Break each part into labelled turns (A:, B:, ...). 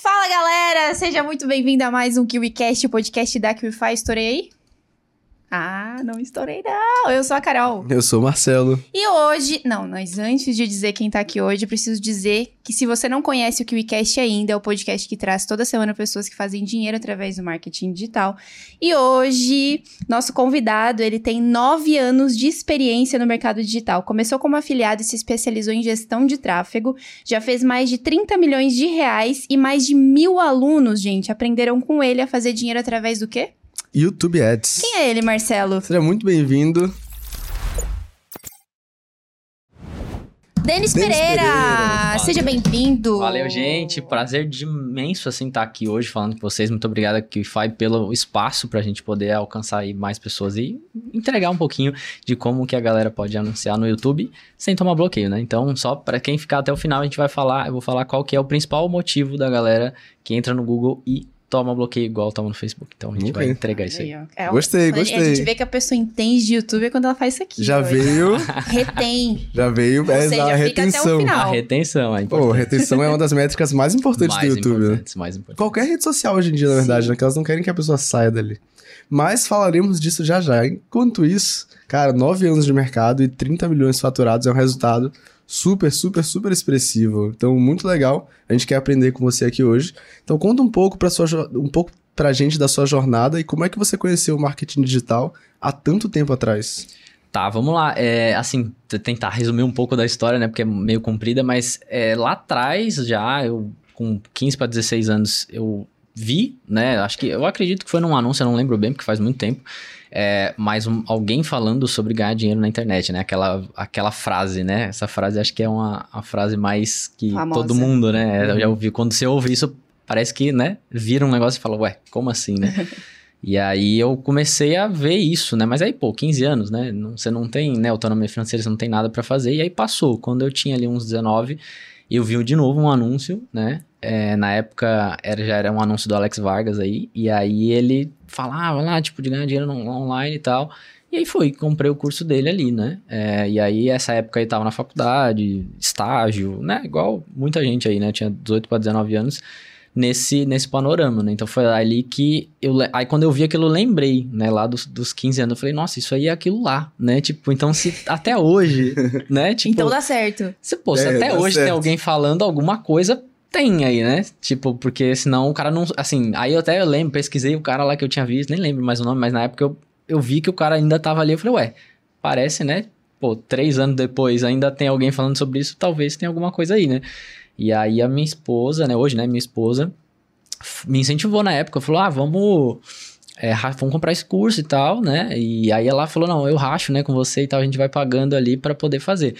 A: Fala galera, seja muito bem-vindo a mais um KiwiCast, o podcast da KiwiFi. Estourei aí? Ah, não estourei não. Eu sou a Carol.
B: Eu sou o Marcelo.
A: E hoje, não, mas antes de dizer quem tá aqui hoje, preciso dizer que se você não conhece o KiwiCast ainda, é o podcast que traz toda semana pessoas que fazem dinheiro através do marketing digital. E hoje, nosso convidado, ele tem nove anos de experiência no mercado digital. Começou como afiliado e se especializou em gestão de tráfego. Já fez mais de 30 milhões de reais e mais de mil alunos, gente, aprenderam com ele a fazer dinheiro através do quê?
B: YouTube Ads.
A: Quem é ele, Marcelo?
B: Seja muito bem-vindo.
A: Denis Pereira,
B: Pereira.
A: seja bem-vindo.
C: Valeu, gente. Prazer de imenso, assim, estar aqui hoje falando com vocês. Muito obrigado aqui, Fai, pelo espaço pra gente poder alcançar aí mais pessoas e entregar um pouquinho de como que a galera pode anunciar no YouTube sem tomar bloqueio, né? Então, só pra quem ficar até o final, a gente vai falar, eu vou falar qual que é o principal motivo da galera que entra no Google e toma bloqueio igual toma no Facebook. Então, a gente
B: Muito
C: vai entregar isso aí.
A: É,
B: Gostei,
A: a gente- A
B: gostei.
A: gente vê que a pessoa entende de YouTube é quando ela faz isso aqui.
B: Já
A: ó.
B: veio,
A: Retém.
B: já veio,
A: Ou
B: é
A: seja,
B: a
A: fica até o
B: retenção.
A: final.
C: A retenção é
B: Pô,
C: importante.
B: retenção é uma das métricas mais importantes
C: mais
B: do YouTube, né?
C: importantes, mais importante.
B: Qualquer rede social hoje em dia, na verdade,
A: Sim.
B: né? Que elas não querem que a pessoa saia dali. Mas falaremos disso já já. Enquanto isso, cara, 9 anos de mercado e 30 milhões faturados é um resultado super, super, super expressivo. Então, muito legal. A gente quer aprender com você aqui hoje. Então, conta um pouco pra sua um pouco pra gente da sua jornada e como é que você conheceu o marketing digital há tanto tempo atrás.
C: Tá, vamos lá. É, assim, tentar resumir um pouco da história, né? Porque é meio comprida, mas é, lá atrás já, eu com 15 para 16 anos, eu vi, né? Acho que eu acredito que foi num anúncio, eu não lembro bem, porque faz muito tempo. É, mas um- alguém falando sobre ganhar dinheiro na internet, né? Aquela, aquela frase, né? Essa frase acho que é uma a frase mais que
A: Famosa.
C: todo mundo, né? Eu já
B: Uhum.
C: ouvi. Quando você ouve isso, parece que, né? Vira um negócio e fala, ué, como assim, né? E aí eu comecei a ver isso, né? Mas aí, pô, 15 anos, né? Não- você não tem, né, autonomia financeira, você não tem nada pra fazer. E aí passou. Quando eu tinha ali uns 19, eu vi de novo um anúncio, né? É, na época era, já era um anúncio do Alex Vargas aí. E aí ele falava lá, tipo, de ganhar dinheiro no- online e tal. E aí foi, comprei o curso dele ali, né? É, e aí, essa época aí tava na faculdade, estágio, né? Igual muita gente aí, né? Tinha 18 para 19 anos nesse, nesse panorama, né? Então foi ali que eu. Aí quando eu vi aquilo, eu lembrei, né? Lá dos, dos 15 anos, eu falei, nossa, isso aí é aquilo lá, né? Tipo, então se até hoje, né? Tipo,
A: Então dá certo.
C: se, pô, se
B: É,
C: até hoje tem
B: certo.
C: alguém falando alguma coisa, tem aí, né? Tipo, porque senão o cara não. Assim, aí eu até lembro, pesquisei o cara lá que eu tinha visto, nem lembro mais o nome, mas na época eu, eu vi que o cara ainda tava ali. Eu falei, ué, parece, né? Pô, três anos depois ainda tem alguém falando sobre isso, talvez tenha alguma coisa aí, né? E aí a minha esposa, né? Hoje, né? Minha esposa me incentivou na época, falou, ah, vamos. é, vamos comprar esse curso e tal, né? E aí ela falou, não, eu racho, né, com você e tal, a gente vai pagando ali pra poder fazer.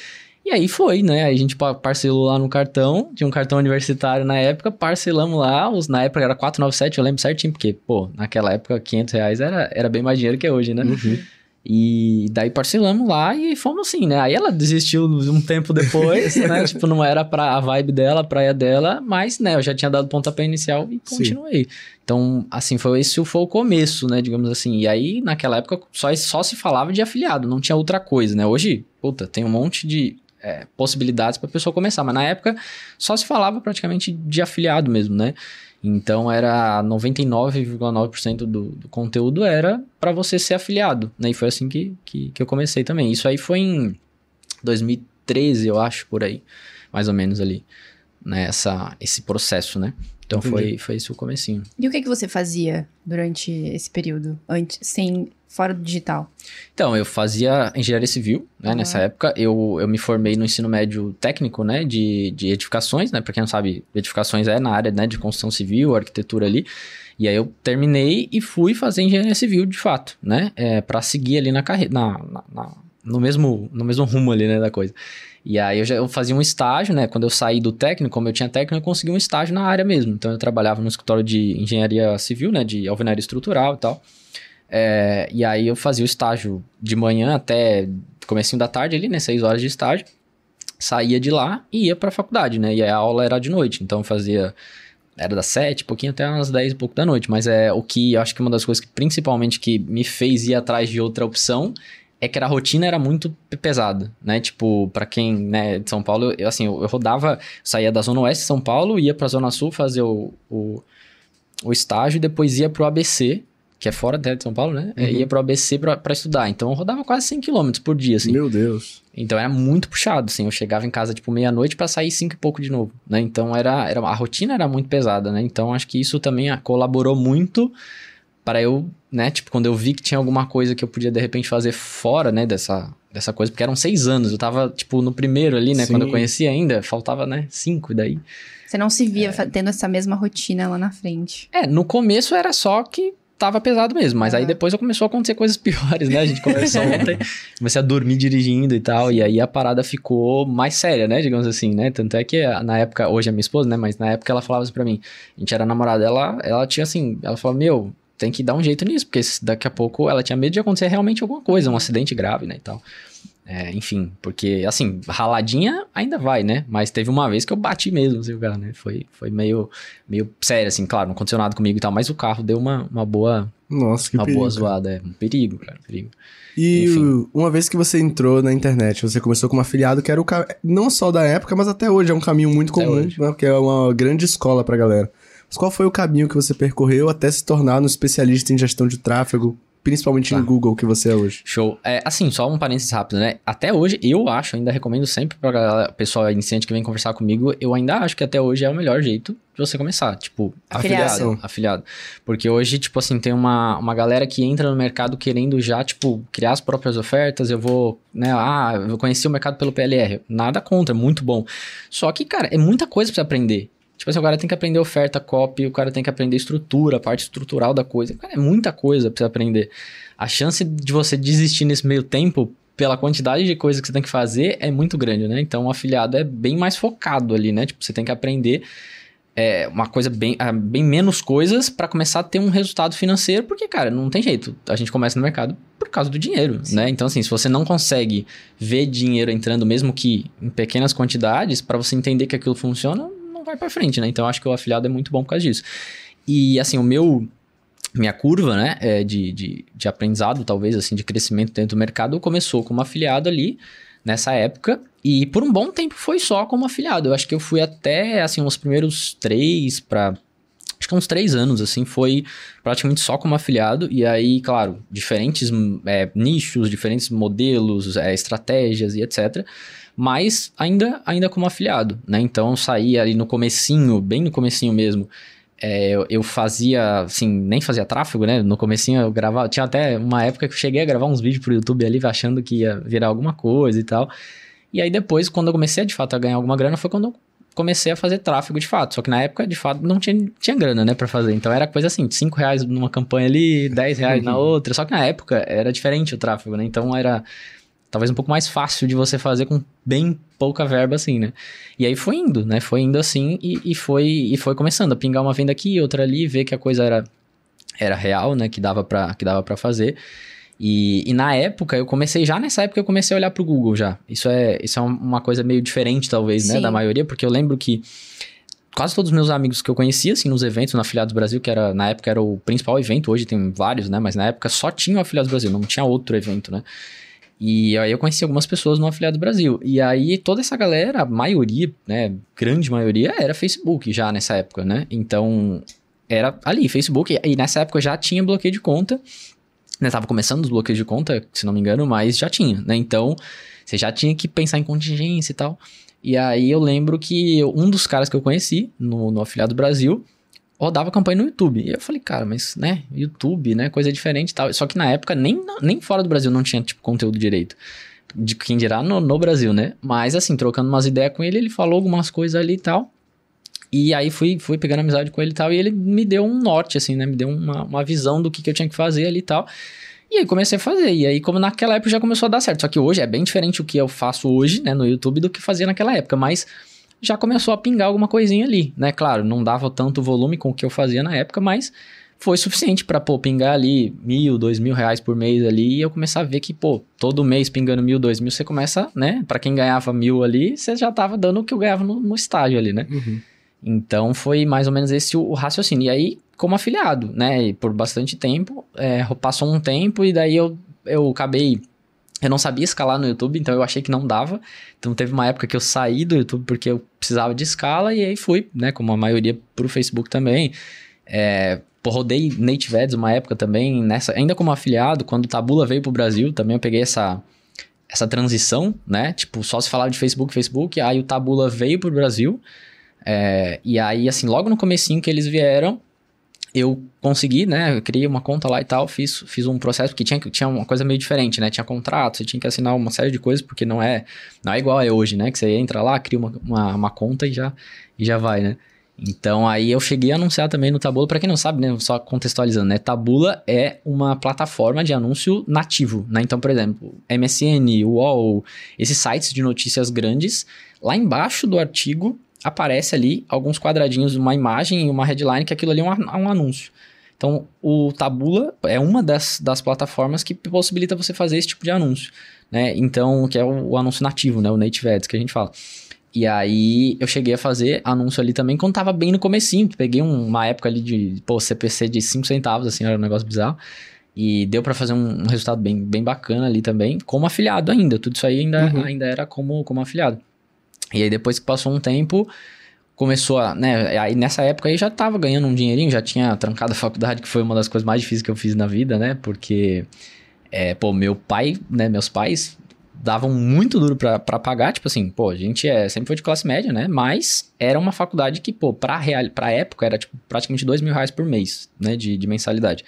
C: E aí foi, né? Aí a gente pa- parcelou lá no cartão, tinha um cartão universitário na época, parcelamos lá, os, na época era 497, eu lembro certinho, porque, pô, naquela época 500 reais era, era bem mais dinheiro que hoje, né?
B: Uhum.
C: E daí parcelamos lá e fomos assim, né? Aí ela desistiu um tempo depois, né? Tipo, não era pra a vibe dela, a praia dela, mas, né, eu já tinha dado pontapé inicial e
B: Sim.
C: continuei. Então, assim, foi esse foi o começo, né, digamos assim. E aí, naquela época, só, só se falava de afiliado, não tinha outra coisa, né? Hoje, puta, tem um monte de é, possibilidades pra pessoa começar, mas na época só se falava praticamente de afiliado mesmo, né? Então era 99,9% do, do conteúdo era para você ser afiliado, né? E foi assim que, que, que eu comecei também. Isso aí foi em 2013, eu acho, por aí, mais ou menos ali, né? Essa, esse processo, né? Então foi, foi esse o comecinho.
A: E o que, que você fazia durante esse período? Antes, sem, fora do digital?
C: Então, eu fazia engenharia civil, né?
A: Ah.
C: Nessa época, eu, eu me formei no ensino médio técnico, né? De, de edificações, né? Pra quem não sabe, edificações é na área né, de construção civil, arquitetura ali. E aí eu terminei e fui fazer engenharia civil de fato, né? É, para seguir ali na carreira, na, na- na- no, mesmo, no mesmo rumo ali, né, da coisa. E aí eu, já, eu fazia um estágio, né? Quando eu saí do técnico, como eu tinha técnico, eu consegui um estágio na área mesmo. Então eu trabalhava no escritório de engenharia civil, né? De alvenaria estrutural e tal. É, e aí eu fazia o estágio de manhã até comecinho da tarde ali, né? Seis horas de estágio. Saía de lá e ia pra faculdade, né? E a aula era de noite. Então fazia era das sete, pouquinho até umas dez e pouco da noite. Mas é o que eu acho que uma das coisas que principalmente que me fez ir atrás de outra opção é que a rotina era muito pesada, né? Tipo, para quem, né, de São Paulo, eu, assim, eu, rodava, saía da Zona Oeste de São Paulo, ia pra Zona Sul fazer o, o, o estágio depois ia pro ABC, que é fora até de São Paulo, né?
B: Uhum.
C: Ia pro ABC pra, pra estudar. Então eu rodava quase 100 km por dia, assim.
B: Meu Deus.
C: Então era muito puxado, assim. Eu chegava em casa, tipo, meia-noite pra sair cinco e pouco de novo, né? Então era, era... A rotina era muito pesada, né? Então acho que isso também ah, colaborou muito para eu, né? Tipo, quando eu vi que tinha alguma coisa que eu podia, de repente, fazer fora, né? Dessa, dessa coisa. Porque eram seis anos. Eu tava, tipo, no primeiro ali, né?
B: Sim.
C: Quando eu conheci ainda. Faltava, né? Cinco. E daí...
A: Você não se via fa- tendo essa mesma rotina lá na frente.
C: É, no começo era só que tava pesado mesmo, mas aí
A: Aham.
C: depois começou a acontecer coisas piores, né? A gente conversou ontem, comecei a dormir dirigindo e tal, e aí a parada ficou mais séria, né? Digamos assim, né? Tanto é que na época, hoje é minha esposa, né? Mas na época ela falava assim pra mim, a gente era namorada, ela, ela tinha assim, ela falou, meu, tem que dar um jeito nisso, porque daqui a pouco ela tinha medo de acontecer realmente alguma coisa, um acidente grave, né? E tal. É, enfim, porque, assim, raladinha ainda vai, né? Mas teve uma vez que eu bati mesmo, assim, o carro, né? Foi, foi meio, meio sério, assim, claro, não aconteceu nada comigo e tal, mas o carro deu uma, uma boa,
B: Nossa, que
C: uma
B: perigo.
C: boa zoada, é um perigo, cara, perigo.
B: E
C: Enfim.
B: uma vez que você entrou na internet, você começou como afiliado, que era o ca... não só da época, mas até hoje é um caminho muito
C: Até
B: comum,
C: hoje.
B: né? Porque é uma grande escola pra galera. Mas qual foi o caminho que você percorreu até se tornar um especialista em gestão de tráfego, principalmente
C: Tá.
B: em Google, que você é hoje?
C: Show. É, assim, só um parênteses rápido, né? Até hoje, eu acho, ainda recomendo sempre pra galera, pessoal iniciante que vem conversar comigo, eu ainda acho que até hoje é o melhor jeito de você começar, tipo,
A: Afiliado.
C: afiliado. Afiliado. Porque hoje, tipo assim, tem uma, uma galera que entra no mercado querendo já, tipo, criar as próprias ofertas, eu vou, né, ah, eu conheci o mercado pelo PLR. Nada contra, é muito bom. Só que, cara, é muita coisa pra você aprender. Tipo assim, o cara tem que aprender oferta, copy, o cara tem que aprender estrutura, a parte estrutural da coisa. Cara, é muita coisa pra você aprender. A chance de você desistir nesse meio tempo, pela quantidade de coisas que você tem que fazer, é muito grande, né? Então, o afiliado é bem mais focado ali, né? Tipo, você tem que aprender é, uma coisa bem, ah, bem menos coisas pra começar a ter um resultado financeiro, porque, cara, não tem jeito. A gente começa no mercado por causa do dinheiro, né? Então, assim, se você não consegue ver dinheiro entrando, mesmo que em pequenas quantidades, pra você entender que aquilo funciona, vai pra frente, né? Então, acho que o afiliado é muito bom por causa disso. E, assim, o meu minha curva, né, é de, de, de aprendizado, talvez, assim, de crescimento dentro do mercado, começou como afiliado ali, nessa época, e por um bom tempo foi só como afiliado. Eu acho que eu fui até, assim, os primeiros três para Acho que uns três anos, assim, foi praticamente só como afiliado. E aí, claro, diferentes é, nichos, diferentes modelos, é, estratégias e etc. Mas ainda, ainda como afiliado, né? Então, eu saí ali no comecinho, bem no comecinho mesmo, é, eu, fazia, assim, nem fazia tráfego, né? No comecinho eu gravava, tinha até uma época que eu cheguei a gravar uns vídeos pro YouTube ali, achando que ia virar alguma coisa e tal. E aí depois, quando eu comecei de fato a ganhar alguma grana, foi quando eu comecei a fazer tráfego de fato. Só que na época, de fato, não tinha, tinha grana, né, pra fazer. Então era coisa assim, 5 reais numa campanha ali, 10 reais na outra. Só que na época era diferente o tráfego, né? Então era talvez um pouco mais fácil de você fazer com bem pouca verba assim, né? E aí foi indo, né? Foi indo assim e, e foi e foi começando a pingar uma venda aqui, outra ali, ver que a coisa era era real, né? Que dava pra, que dava pra fazer. E, e na época, eu comecei, já nessa época, eu comecei a olhar pro Google já. Isso é, isso é uma coisa meio diferente, talvez, né?
A: Sim.
C: Da maioria, porque eu lembro que quase todos os meus amigos que eu conhecia, assim, nos eventos no Afiliados Brasil, que era, na época era o principal evento, hoje tem vários, né? Mas na época só tinha o Afiliados Brasil, não tinha outro evento, né? E aí eu conheci algumas pessoas no Afiliado Brasil. E aí toda essa galera, a maioria, né, grande maioria, era Facebook já nessa época, né? Então, era ali, Facebook. E nessa época já tinha bloqueio de conta. Né, tava começando os bloqueios de conta, se não me engano, mas já tinha, né? Então, você já tinha que pensar em contingência e tal. E aí eu lembro que um dos caras que eu conheci no, no Afiliado Brasil rodava campanha no YouTube. E eu falei, cara, mas, né, YouTube, né, coisa diferente e tal. Só que na época, nem, nem fora do Brasil não tinha, tipo, conteúdo direito. De quem dirá no, no Brasil, né? Mas, assim, trocando umas ideias com ele, ele falou algumas coisas ali e tal. E aí fui, fui pegando amizade com ele e tal, e ele me deu um norte, assim, né? Me deu uma, uma visão do que, que eu tinha que fazer ali e tal. E aí comecei a fazer. E aí, como naquela época já começou a dar certo. Só que hoje é bem diferente o que eu faço hoje, né, no YouTube, do que fazia naquela época. Mas já começou a pingar alguma coisinha ali, né? Claro, não dava tanto volume com o que eu fazia na época, mas foi suficiente pra, pô, pingar ali mil, dois mil reais por mês ali e eu começar a ver que, pô, todo mês pingando mil, dois mil, você começa, né? Pra quem ganhava mil ali, você já tava dando o que eu ganhava no, no estágio ali, né?
B: Uhum.
C: Então foi mais ou menos esse o, o raciocínio. E aí, como afiliado, né? E por bastante tempo, é, passou um tempo e daí eu, eu acabei Eu não sabia escalar no YouTube, então eu achei que não dava. Então teve uma época que eu saí do YouTube porque eu precisava de escala e aí fui, né, como a maioria pro Facebook também. É, rodei Native Ads uma época também, nessa, ainda como afiliado, quando o Tabula veio pro Brasil, também eu peguei essa essa transição, né? Tipo, só se falava de Facebook, Facebook, aí o Tabula veio pro Brasil. É, e aí, assim, logo no comecinho que eles vieram, eu consegui, né? Eu criei uma conta lá e tal, fiz, fiz um processo, porque tinha, tinha uma coisa meio diferente, né? Tinha contrato, você tinha que assinar uma série de coisas, porque não é, não é igual é hoje, né? Que você entra lá, cria uma, uma, uma conta e já, e já vai, né? Então aí eu cheguei a anunciar também no Tabula, para quem não sabe, né, só contextualizando, né, Tabula é uma plataforma de anúncio nativo, né? Então, por exemplo, MSN, UOL, esses sites de notícias grandes, lá embaixo do artigo aparece ali alguns quadradinhos, uma imagem e uma headline, que aquilo ali é um, um anúncio. Então, o Tabula é uma das, das plataformas que possibilita você fazer esse tipo de anúncio, né? Então, que é o, o anúncio nativo, né? O Native Ads que a gente fala. E aí, eu cheguei a fazer anúncio ali também quando tava bem no comecinho. Peguei um, uma época ali de, pô, CPC de 5 centavos, assim, era um negócio bizarro. E deu para fazer um, um, resultado bem, bem bacana ali também, como afiliado ainda. Tudo isso aí ainda, uhum. ainda era como, como afiliado. E aí depois que passou um tempo, começou a, né, aí nessa época aí já tava ganhando um dinheirinho, já tinha trancado a faculdade, que foi uma das coisas mais difíceis que eu fiz na vida, né, porque, é, pô, meu pai, né, meus pais davam muito duro para pagar, tipo assim, pô, a gente é, sempre foi de classe média, né, mas era uma faculdade que, pô, pra, real, pra época era, tipo, praticamente dois mil reais por mês, né, de, de mensalidade.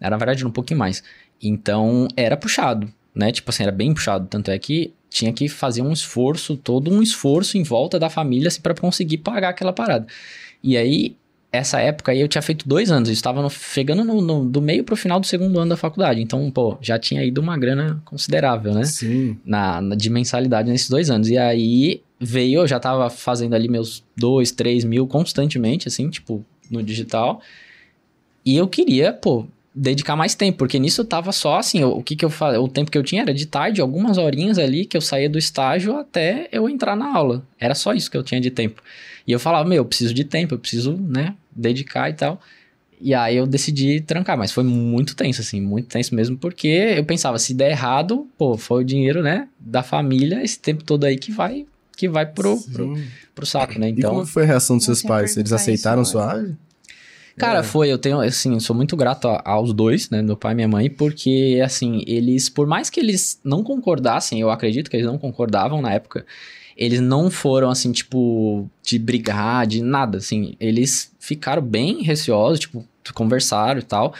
C: Era, na verdade, um pouquinho mais. Então, era puxado, né, tipo assim, era bem puxado, tanto é que tinha que fazer um esforço, todo um esforço em volta da família assim, para conseguir pagar aquela parada. E aí, essa época aí eu tinha feito dois anos, eu estava no, chegando no, no, do meio pro final do segundo ano da faculdade. Então, pô, já tinha ido uma grana considerável, né?
B: Sim.
C: Na, na de mensalidade nesses dois anos. E aí veio, eu já tava fazendo ali meus dois, três mil constantemente, assim, tipo, no digital. E eu queria, pô, dedicar mais tempo, porque nisso eu tava só assim, o, que que eu falei, o tempo que eu tinha era de tarde, algumas horinhas ali que eu saía do estágio até eu entrar na aula. Era só isso que eu tinha de tempo. E eu falava, meu, eu preciso de tempo, eu preciso, né, dedicar e tal. E aí eu decidi trancar, mas foi muito tenso, assim, muito tenso mesmo, porque eu pensava, se der errado, pô, foi o dinheiro, né, da família, esse tempo todo aí que vai, que vai pro, pro, pro, saco, né, então...
B: E como foi a reação dos seus pais? Eles aceitaram suave?
C: Cara, é. foi, eu tenho, assim, sou muito grato aos dois, né, meu pai e minha mãe, porque, assim, eles, por mais que eles não concordassem, eu acredito que eles não concordavam na época, eles não foram, assim, tipo, de brigar, de nada, assim, eles ficaram bem receosos, tipo, conversaram e tal,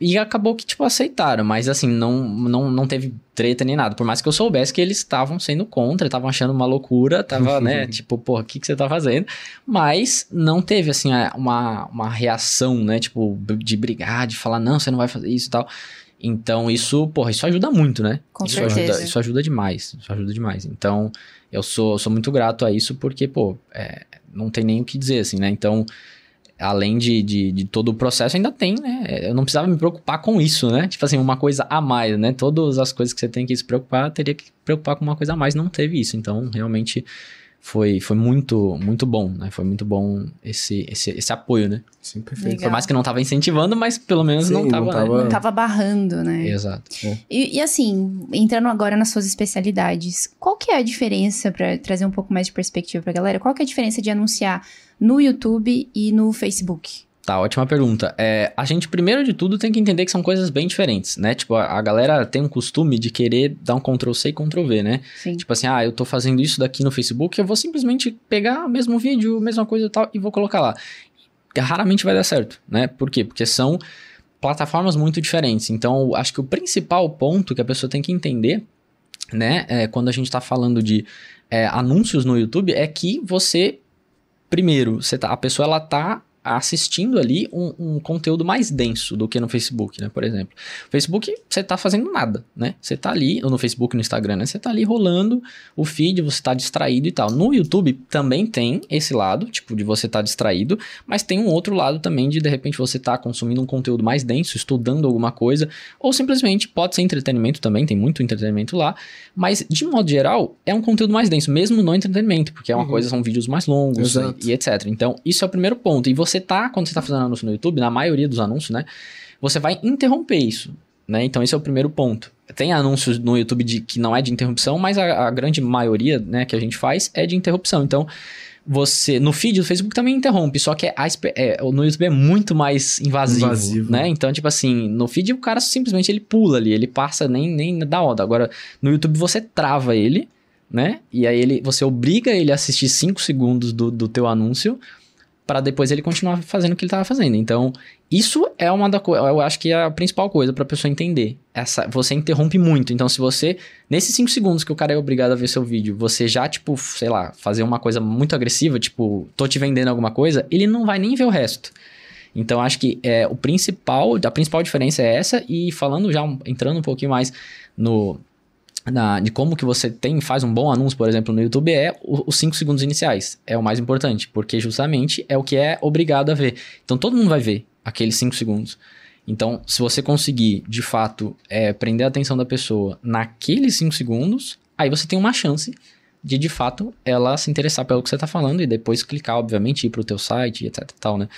C: e acabou que, tipo, aceitaram, mas assim, não, não, não teve treta nem nada. Por mais que eu soubesse que eles estavam sendo contra, estavam achando uma loucura, tava, né, tipo, porra, o que, que você tá fazendo? Mas não teve, assim, uma, uma reação, né, tipo, de brigar, de falar, não, você não vai fazer isso e tal. Então, isso, porra, isso ajuda muito, né?
A: Com
C: isso
A: certeza.
C: Ajuda, isso ajuda demais, isso ajuda demais. Então, eu sou, sou muito grato a isso porque, pô, é, não tem nem o que dizer, assim, né? Então, além de, de, de, todo o processo, ainda tem, né? Eu não precisava me preocupar com isso, né? Tipo assim, uma coisa a mais, né? Todas as coisas que você tem que se preocupar, teria que preocupar com uma coisa a mais, não teve isso. Então, realmente foi, foi muito, muito bom, né? Foi muito bom esse, esse, esse apoio, né?
B: Sim, perfeito.
C: Legal. Por mais que não tava incentivando, mas pelo menos Sim, não, tava,
B: não tava...
A: Né? Não tava barrando, né?
C: Exato.
A: É. E, e, assim, entrando agora nas suas especialidades, qual que é a diferença, para trazer um pouco mais de perspectiva pra galera, qual que é a diferença de anunciar no YouTube e no Facebook?
C: Tá, ótima pergunta. É, a gente, primeiro de tudo, tem que entender que são coisas bem diferentes, né? Tipo, a, a galera tem um costume de querer dar um Ctrl-C e Ctrl-V, né?
A: Sim.
C: Tipo assim, ah, eu tô fazendo isso daqui no Facebook, eu vou simplesmente pegar o mesmo vídeo, mesma coisa e tal, e vou colocar lá. Raramente vai dar certo, né? Por quê? Porque são plataformas muito diferentes. Então, acho que o principal ponto que a pessoa tem que entender, né, é, quando a gente tá falando de é, anúncios no YouTube, é que você primeiro, você tá, a pessoa ela tá assistindo ali um, um, conteúdo mais denso do que no Facebook, né? Por exemplo. Facebook, você tá fazendo nada, né? Você tá ali, ou no Facebook, no Instagram, né? Você tá ali rolando o feed, você tá distraído e tal. No YouTube também tem esse lado, tipo, de você tá distraído, mas tem um outro lado também de, de repente, você tá consumindo um conteúdo mais denso, estudando alguma coisa, ou simplesmente pode ser entretenimento também, tem muito entretenimento lá, mas, de modo geral, é um conteúdo mais denso, mesmo no entretenimento, porque é uma uhum. coisa, são vídeos mais longos e, e etc. Então, isso é o primeiro ponto. E você você tá, quando você tá fazendo anúncio no YouTube, na maioria dos anúncios, né? Você vai interromper isso. né? Então esse é o primeiro ponto. Tem anúncios no YouTube de, que não é de interrupção, mas a, a grande maioria, né, que a gente faz é de interrupção. Então, você no feed do Facebook também interrompe, só que é, é, no YouTube é muito mais invasivo, invasivo, né? Então, tipo assim, no feed o cara simplesmente ele pula ali, ele passa nem nem dá onda. Agora, no YouTube você trava ele, né? E aí ele você obriga ele a assistir 5 segundos do, do teu anúncio para depois ele continuar fazendo o que ele estava fazendo. Então, isso é uma da coisa, eu acho que é a principal coisa para a pessoa entender. Essa, você interrompe muito. Então, se você nesses 5 segundos que o cara é obrigado a ver seu vídeo, você já tipo, sei lá, fazer uma coisa muito agressiva, tipo, tô te vendendo alguma coisa, ele não vai nem ver o resto. Então, acho que é o principal, a principal diferença é essa e falando já entrando um pouquinho mais no na, de como que você tem faz um bom anúncio, por exemplo, no YouTube, é os 5 segundos iniciais. É o mais importante, porque justamente é o que é obrigado a ver. Então todo mundo vai ver aqueles 5 segundos. Então, se você conseguir, de fato, é, prender a atenção da pessoa naqueles 5 segundos, aí você tem uma chance de, de fato, ela se interessar pelo que você está falando e depois clicar, obviamente, ir para o teu site, etc tal, né?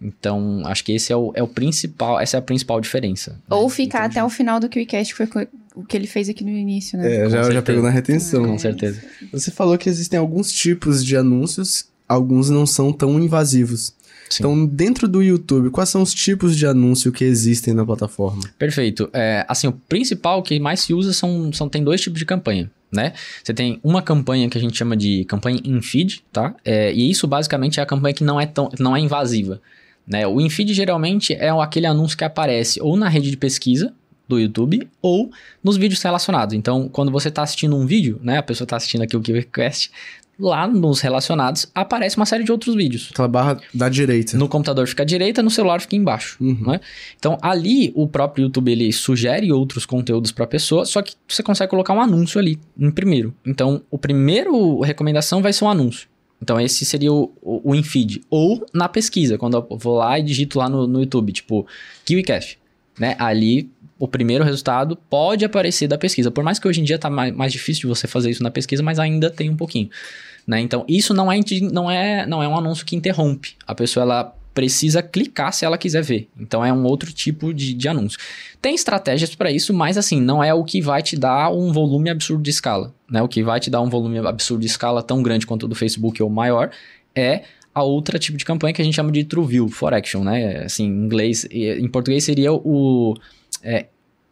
C: Então, acho que esse é o, é o principal, essa é a principal diferença.
A: Ou né? ficar até o final do QuickCast, que foi o que ele fez aqui no início, né?
B: É, já, já pegou na retenção.
C: É, com certeza.
B: Você falou que existem alguns tipos de anúncios, alguns não são tão invasivos. Sim. Então, dentro do YouTube, quais são os tipos de anúncio que existem na plataforma?
C: Perfeito. É, assim, o principal que mais se usa são, são tem dois tipos de campanha. Né? Você tem uma campanha que a gente chama de campanha in feed, tá? É, e isso basicamente é a campanha que não é tão não é invasiva. Né? O infeed geralmente é aquele anúncio que aparece ou na rede de pesquisa do YouTube ou nos vídeos relacionados. Então, quando você está assistindo um vídeo, né, a pessoa está assistindo aqui o KiwiQuest, lá nos relacionados aparece uma série de outros vídeos.
B: Aquela barra da direita.
C: No computador fica à direita, no celular fica embaixo. Uhum. Né? Então ali o próprio YouTube ele sugere outros conteúdos para a pessoa, só que você consegue colocar um anúncio ali em primeiro. Então o primeiro recomendação vai ser um anúncio. Então, esse seria o, o, o infeed. Ou na pesquisa, quando eu vou lá e digito lá no, no YouTube, tipo, KiwiCash. Né? Ali, o primeiro resultado pode aparecer da pesquisa. Por mais que hoje em dia tá mais, mais difícil de você fazer isso na pesquisa, mas ainda tem um pouquinho. Né? Então, isso não é, não, é, não é um anúncio que interrompe. A pessoa, ela precisa clicar se ela quiser ver. Então é um outro tipo de, de anúncio. Tem estratégias para isso, mas assim, não é o que vai te dar um volume absurdo de escala. Né? O que vai te dar um volume absurdo de escala tão grande quanto o do Facebook ou maior é a outra tipo de campanha que a gente chama de True View, for Action, né? Assim, em inglês, em português seria o é,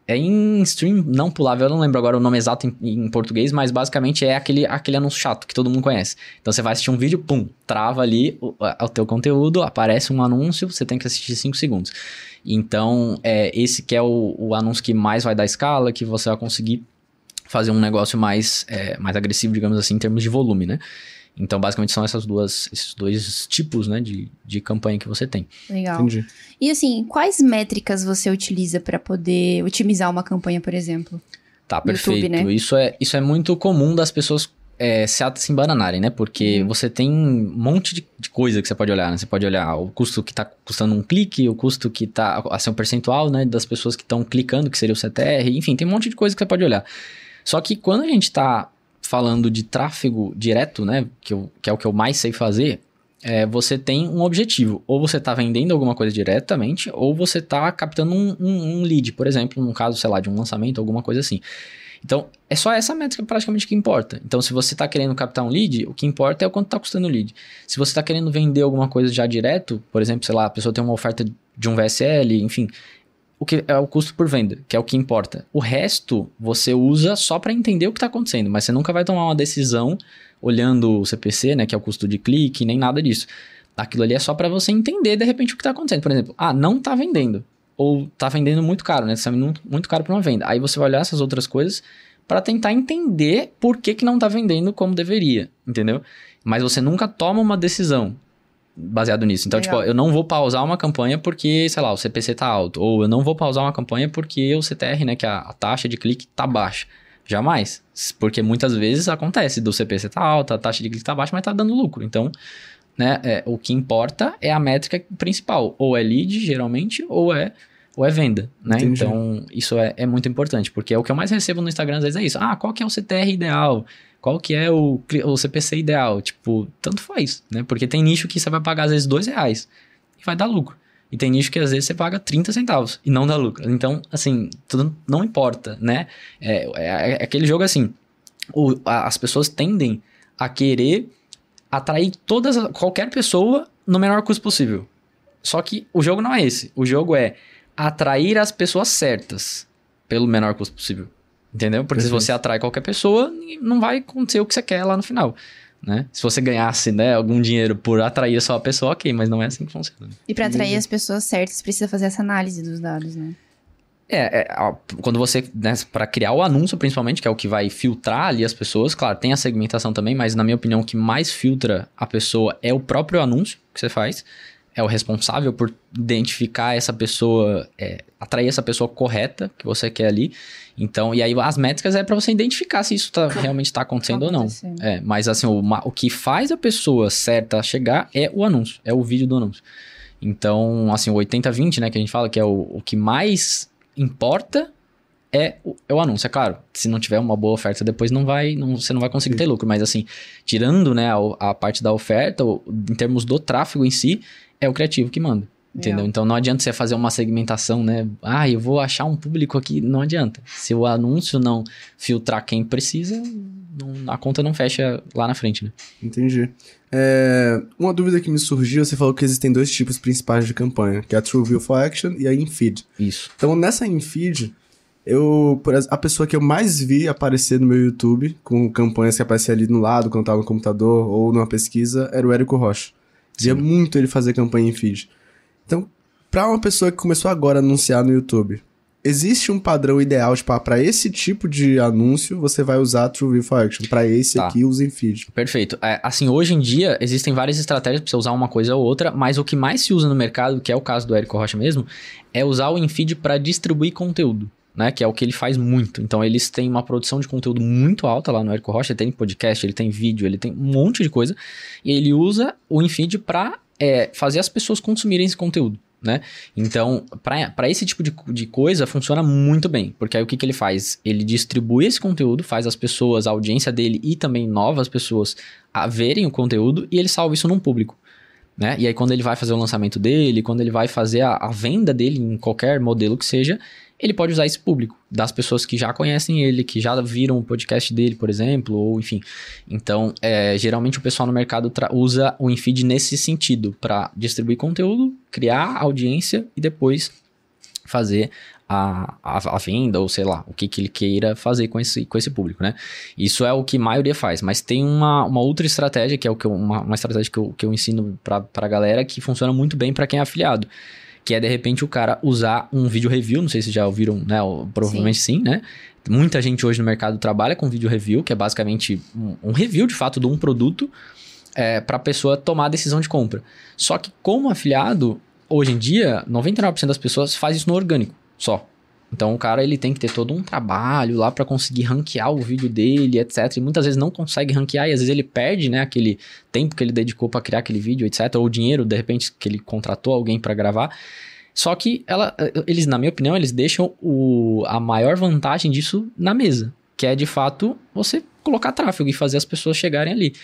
C: é em stream não pulável, eu não lembro agora o nome exato em, em, português, mas basicamente é aquele, aquele anúncio chato que todo mundo conhece. Então você vai assistir um vídeo, pum, trava ali o, o teu conteúdo, aparece um anúncio, você tem que assistir 5 segundos. Então, é, esse que é o, o, anúncio que mais vai dar escala, que você vai conseguir fazer um negócio mais, é, mais agressivo, digamos assim, em termos de volume, né? Então, basicamente, são essas duas, esses dois tipos né, de, de campanha que você tem.
A: Legal. Entendi. E assim, quais métricas você utiliza para poder otimizar uma campanha, por exemplo?
C: Tá, perfeito. YouTube, né? isso, é, isso é muito comum das pessoas é, se, se embananarem, né? Porque uhum. você tem um monte de, de, coisa que você pode olhar, né? Você pode olhar o custo que está custando um clique, o custo que está, assim, o percentual, né? Das pessoas que estão clicando, que seria o CTR, enfim, tem um monte de coisa que você pode olhar. Só que quando a gente está falando de tráfego direto, né, que, eu, que é o que eu mais sei fazer, é, você tem um objetivo. Ou você está vendendo alguma coisa diretamente, ou você está captando um, um, um, lead, por exemplo, no caso, sei lá, de um lançamento, alguma coisa assim. Então, é só essa métrica praticamente que importa. Então, se você está querendo captar um lead, o que importa é o quanto está custando o lead. Se você está querendo vender alguma coisa já direto, por exemplo, sei lá, a pessoa tem uma oferta de um VSL, enfim, o que é o custo por venda, que é o que importa. O resto você usa só para entender o que está acontecendo, mas você nunca vai tomar uma decisão olhando o CPC, né, que é o custo de clique, nem nada disso. Aquilo ali é só para você entender de repente o que está acontecendo. Por exemplo, ah, não está vendendo ou está vendendo muito caro, né? Está muito caro para uma venda. Aí você vai olhar essas outras coisas para tentar entender por que, que não está vendendo como deveria, entendeu? Mas você nunca toma uma decisão baseado nisso. Então, Legal. tipo, eu não vou pausar uma campanha porque, sei lá, o CPC tá alto. Ou eu não vou pausar uma campanha porque o CTR, né, que é a, a taxa de clique tá baixa. Jamais. Porque muitas vezes acontece do CPC tá alta, a taxa de clique tá baixa, mas tá dando lucro. Então, né, é, o que importa é a métrica principal. Ou é lead, geralmente, ou é ou é venda, né? Entendi. Então, isso é, é muito importante, porque é o que eu mais recebo no Instagram às vezes é isso. Ah, qual que é o CTR ideal? Qual que é o, o CPC ideal? Tipo, tanto faz, né? Porque tem nicho que você vai pagar às vezes dois reais e vai dar lucro. E tem nicho que às vezes você paga 30 centavos e não dá lucro. Então, assim, tudo não importa, né? É, é, é aquele jogo assim, o, a, as pessoas tendem a querer atrair todas, qualquer pessoa no menor custo possível. Só que o jogo não é esse. O jogo é atrair as pessoas certas pelo menor custo possível. Entendeu? Porque Perfeito. se você atrai qualquer pessoa, não vai acontecer o que você quer lá no final. Né? Se você ganhasse né, algum dinheiro por atrair só a pessoa, ok, mas não é assim que funciona.
A: E para atrair as pessoas certas, precisa fazer essa análise dos dados, né?
C: É, é quando você, né, para criar o anúncio principalmente, que é o que vai filtrar ali as pessoas, claro, tem a segmentação também, mas na minha opinião o que mais filtra a pessoa é o próprio anúncio que você faz é o responsável por identificar essa pessoa, é, atrair essa pessoa correta que você quer ali. Então, e aí as métricas é para você identificar se isso tá, realmente está acontecendo tá ou não. É, mas assim, o, o que faz a pessoa certa chegar é o anúncio, é o vídeo do anúncio. Então, assim, o 80-20, né, que a gente fala que é o, o que mais importa é o, é o, anúncio. É claro, se não tiver uma boa oferta depois não vai, não, você não vai conseguir Sim. ter lucro. Mas assim, tirando né, a, a, parte da oferta, em termos do tráfego em si, é o criativo que manda. Entendeu? Então não adianta você fazer uma segmentação, né? Ah, eu vou achar um público aqui. Não adianta. Se o anúncio não filtrar quem precisa, não, a conta não fecha lá na frente, né?
B: Entendi. É, uma dúvida que me surgiu, você falou que existem dois tipos principais de campanha, que é a True View for Action e a Infeed.
C: Isso.
B: Então nessa Infeed, eu, a pessoa que eu mais vi aparecer no meu YouTube, com campanhas que apareciam ali no lado, quando estava no computador ou numa pesquisa, era o Érico Rocha. Via muito ele fazer campanha em feed. Então, para uma pessoa que começou agora a anunciar no YouTube, existe um padrão ideal, tipo, ah, para esse tipo de anúncio, você vai usar True for Action. Para esse tá. aqui, use em feed.
C: Perfeito. É, assim, hoje em dia, existem várias estratégias para você usar uma coisa ou outra, mas o que mais se usa no mercado, que é o caso do Érico Rocha mesmo, é usar o InFeed para distribuir conteúdo. Né, que é o que ele faz muito. Então, eles têm uma produção de conteúdo muito alta lá no Érico Rocha. Ele tem podcast, ele tem vídeo, ele tem um monte de coisa. E ele usa o InFeed para é, fazer as pessoas consumirem esse conteúdo. Né? Então, para esse tipo de, de coisa, funciona muito bem. Porque aí o que, que ele faz? Ele distribui esse conteúdo, faz as pessoas, a audiência dele e também novas pessoas a verem o conteúdo e ele salva isso num público. Né? E aí, quando ele vai fazer o lançamento dele, quando ele vai fazer a, a venda dele em qualquer modelo que seja, ele pode usar esse público, das pessoas que já conhecem ele, que já viram o podcast dele, por exemplo, ou enfim. Então, é, geralmente o pessoal no mercado usa o InFeed nesse sentido, para distribuir conteúdo, criar audiência e depois fazer a, a, a, venda, ou sei lá, o que, que ele queira fazer com esse, com esse público, né? Isso é o que a maioria faz, mas tem uma, uma outra estratégia, que é o que eu, uma, uma estratégia que eu, que eu ensino para a galera, que funciona muito bem para quem é afiliado que é de repente o cara usar um vídeo review, não sei se já ouviram, né? Provavelmente sim, sim né? Muita gente hoje no mercado trabalha com vídeo review, que é basicamente um, review de fato de um produto é, para a pessoa tomar a decisão de compra. Só que como afiliado, hoje em dia, 99% das pessoas faz isso no orgânico só. Então o cara ele tem que ter todo um trabalho lá para conseguir ranquear o vídeo dele, etc. E muitas vezes não consegue ranquear e às vezes ele perde, né, aquele tempo que ele dedicou para criar aquele vídeo, etc. Ou o dinheiro, de repente, que ele contratou alguém para gravar. Só que ela, eles, na minha opinião, eles deixam o, a maior vantagem disso na mesa, que é de fato você colocar tráfego e fazer as pessoas chegarem ali.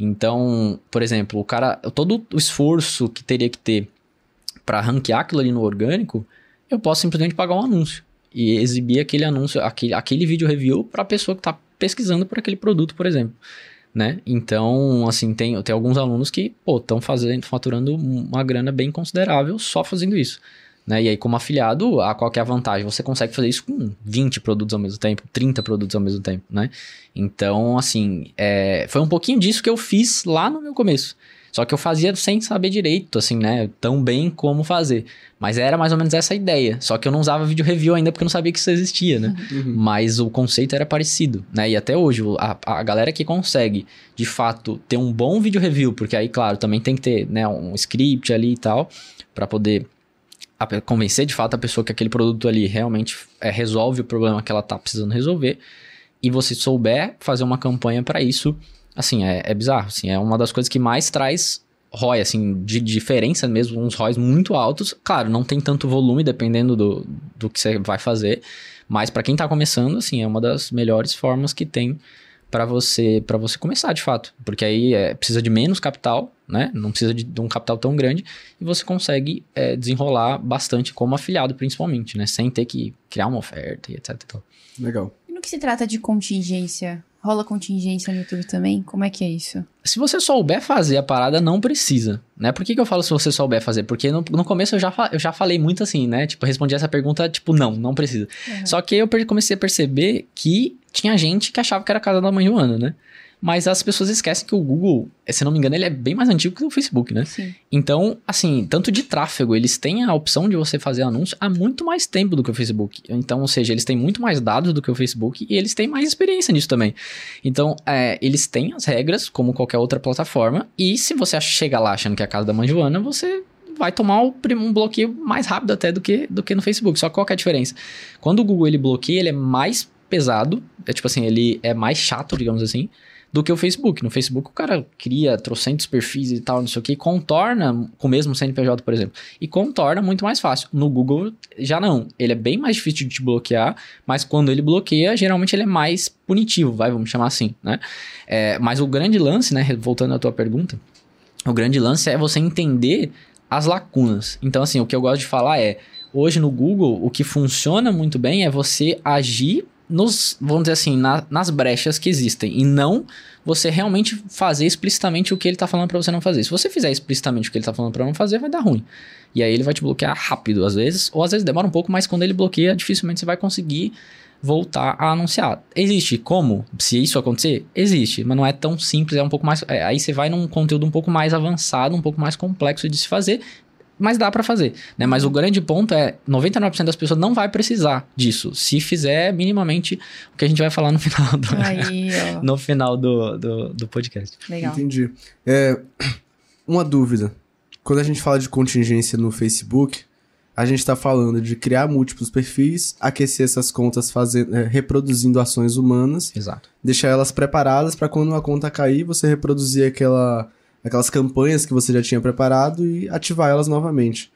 C: Então, por exemplo, o cara, todo o esforço que teria que ter para ranquear aquilo ali no orgânico, eu posso simplesmente pagar um anúncio e exibir aquele anúncio, aquele, aquele vídeo review para a pessoa que está pesquisando por aquele produto, por exemplo. Né? Então, assim, tem, tem alguns alunos que, estão fazendo, faturando uma grana bem considerável só fazendo isso. Né? E aí, como afiliado, a qual é a vantagem? Você consegue fazer isso com 20 produtos ao mesmo tempo, 30 produtos ao mesmo tempo, né? Então, assim, é, foi um pouquinho disso que eu fiz lá no meu começo. Só que eu fazia sem saber direito, assim, né? Tão bem como fazer. Mas era mais ou menos essa ideia. Só que eu não usava vídeo review ainda porque eu não sabia que isso existia, né? Uhum. Mas o conceito era parecido, né? E até hoje, a, a galera que consegue, de fato, ter um bom vídeo review, porque aí, claro, também tem que ter né, um script ali e tal, para poder convencer de fato a pessoa que aquele produto ali realmente é, resolve o problema que ela tá precisando resolver. E você souber fazer uma campanha para isso assim, é, é bizarro, assim, é uma das coisas que mais traz ROI, assim, de diferença mesmo, uns ROIs muito altos. Claro, não tem tanto volume dependendo do, do que você vai fazer, mas para quem tá começando, assim, é uma das melhores formas que tem para você para você começar de fato, porque aí é, precisa de menos capital, né? Não precisa de, de um capital tão grande e você consegue é, desenrolar bastante como afiliado, principalmente, né? Sem ter que criar uma oferta e etc.
B: Legal.
A: E no que se trata de contingência? Rola contingência no YouTube também? Como é que é isso?
C: Se você souber fazer a parada, não precisa, né? Por que, que eu falo se você souber fazer? Porque no, no começo eu já, eu já falei muito assim, né? Tipo, respondi essa pergunta, tipo, não, não precisa. Uhum. Só que eu comecei a perceber que tinha gente que achava que era casa da mãe Joana, né? Mas as pessoas esquecem que o Google, se não me engano, ele é bem mais antigo que o Facebook, né?
A: Sim.
C: Então, assim, tanto de tráfego, eles têm a opção de você fazer anúncio há muito mais tempo do que o Facebook. Então, ou seja, eles têm muito mais dados do que o Facebook e eles têm mais experiência nisso também. Então, é, eles têm as regras, como qualquer outra plataforma, e se você chega lá achando que é a casa da mãe Joana, você vai tomar um bloqueio mais rápido até do que, do que no Facebook. Só que qual que é a diferença? Quando o Google ele bloqueia, ele é mais pesado, é tipo assim, ele é mais chato, digamos assim, do que o Facebook. No Facebook o cara cria trocentos perfis e tal, não sei o que, contorna com o mesmo CNPJ, por exemplo. E contorna muito mais fácil. No Google já não. Ele é bem mais difícil de te bloquear, mas quando ele bloqueia, geralmente ele é mais punitivo, vai, vamos chamar assim, né? É, mas o grande lance, né, voltando à tua pergunta, o grande lance é você entender as lacunas. Então, assim, o que eu gosto de falar é, hoje no Google, o que funciona muito bem é você agir nos, vamos dizer assim, na, nas brechas que existem e não você realmente fazer explicitamente o que ele está falando para você não fazer. Se você fizer explicitamente o que ele está falando para não fazer, vai dar ruim. E aí ele vai te bloquear rápido às vezes, ou às vezes demora um pouco, mas quando ele bloqueia, dificilmente você vai conseguir voltar a anunciar. Existe como? Se isso acontecer, existe, mas não é tão simples, é um pouco mais. É, aí você vai num conteúdo um pouco mais avançado, um pouco mais complexo de se fazer, mas dá para fazer, né? Mas o grande ponto é 99% das pessoas não vai precisar disso, se fizer minimamente o que a gente vai falar no final do,
A: Aí,
C: no final do, do, do, podcast.
A: Legal.
B: Entendi. É, uma dúvida. Quando a gente fala de contingência no Facebook, a gente está falando de criar múltiplos perfis, aquecer essas contas fazendo, é, reproduzindo ações humanas,
C: Exato.
B: deixar elas preparadas para quando uma conta cair, você reproduzir aquela aquelas campanhas que você já tinha preparado e ativar elas novamente.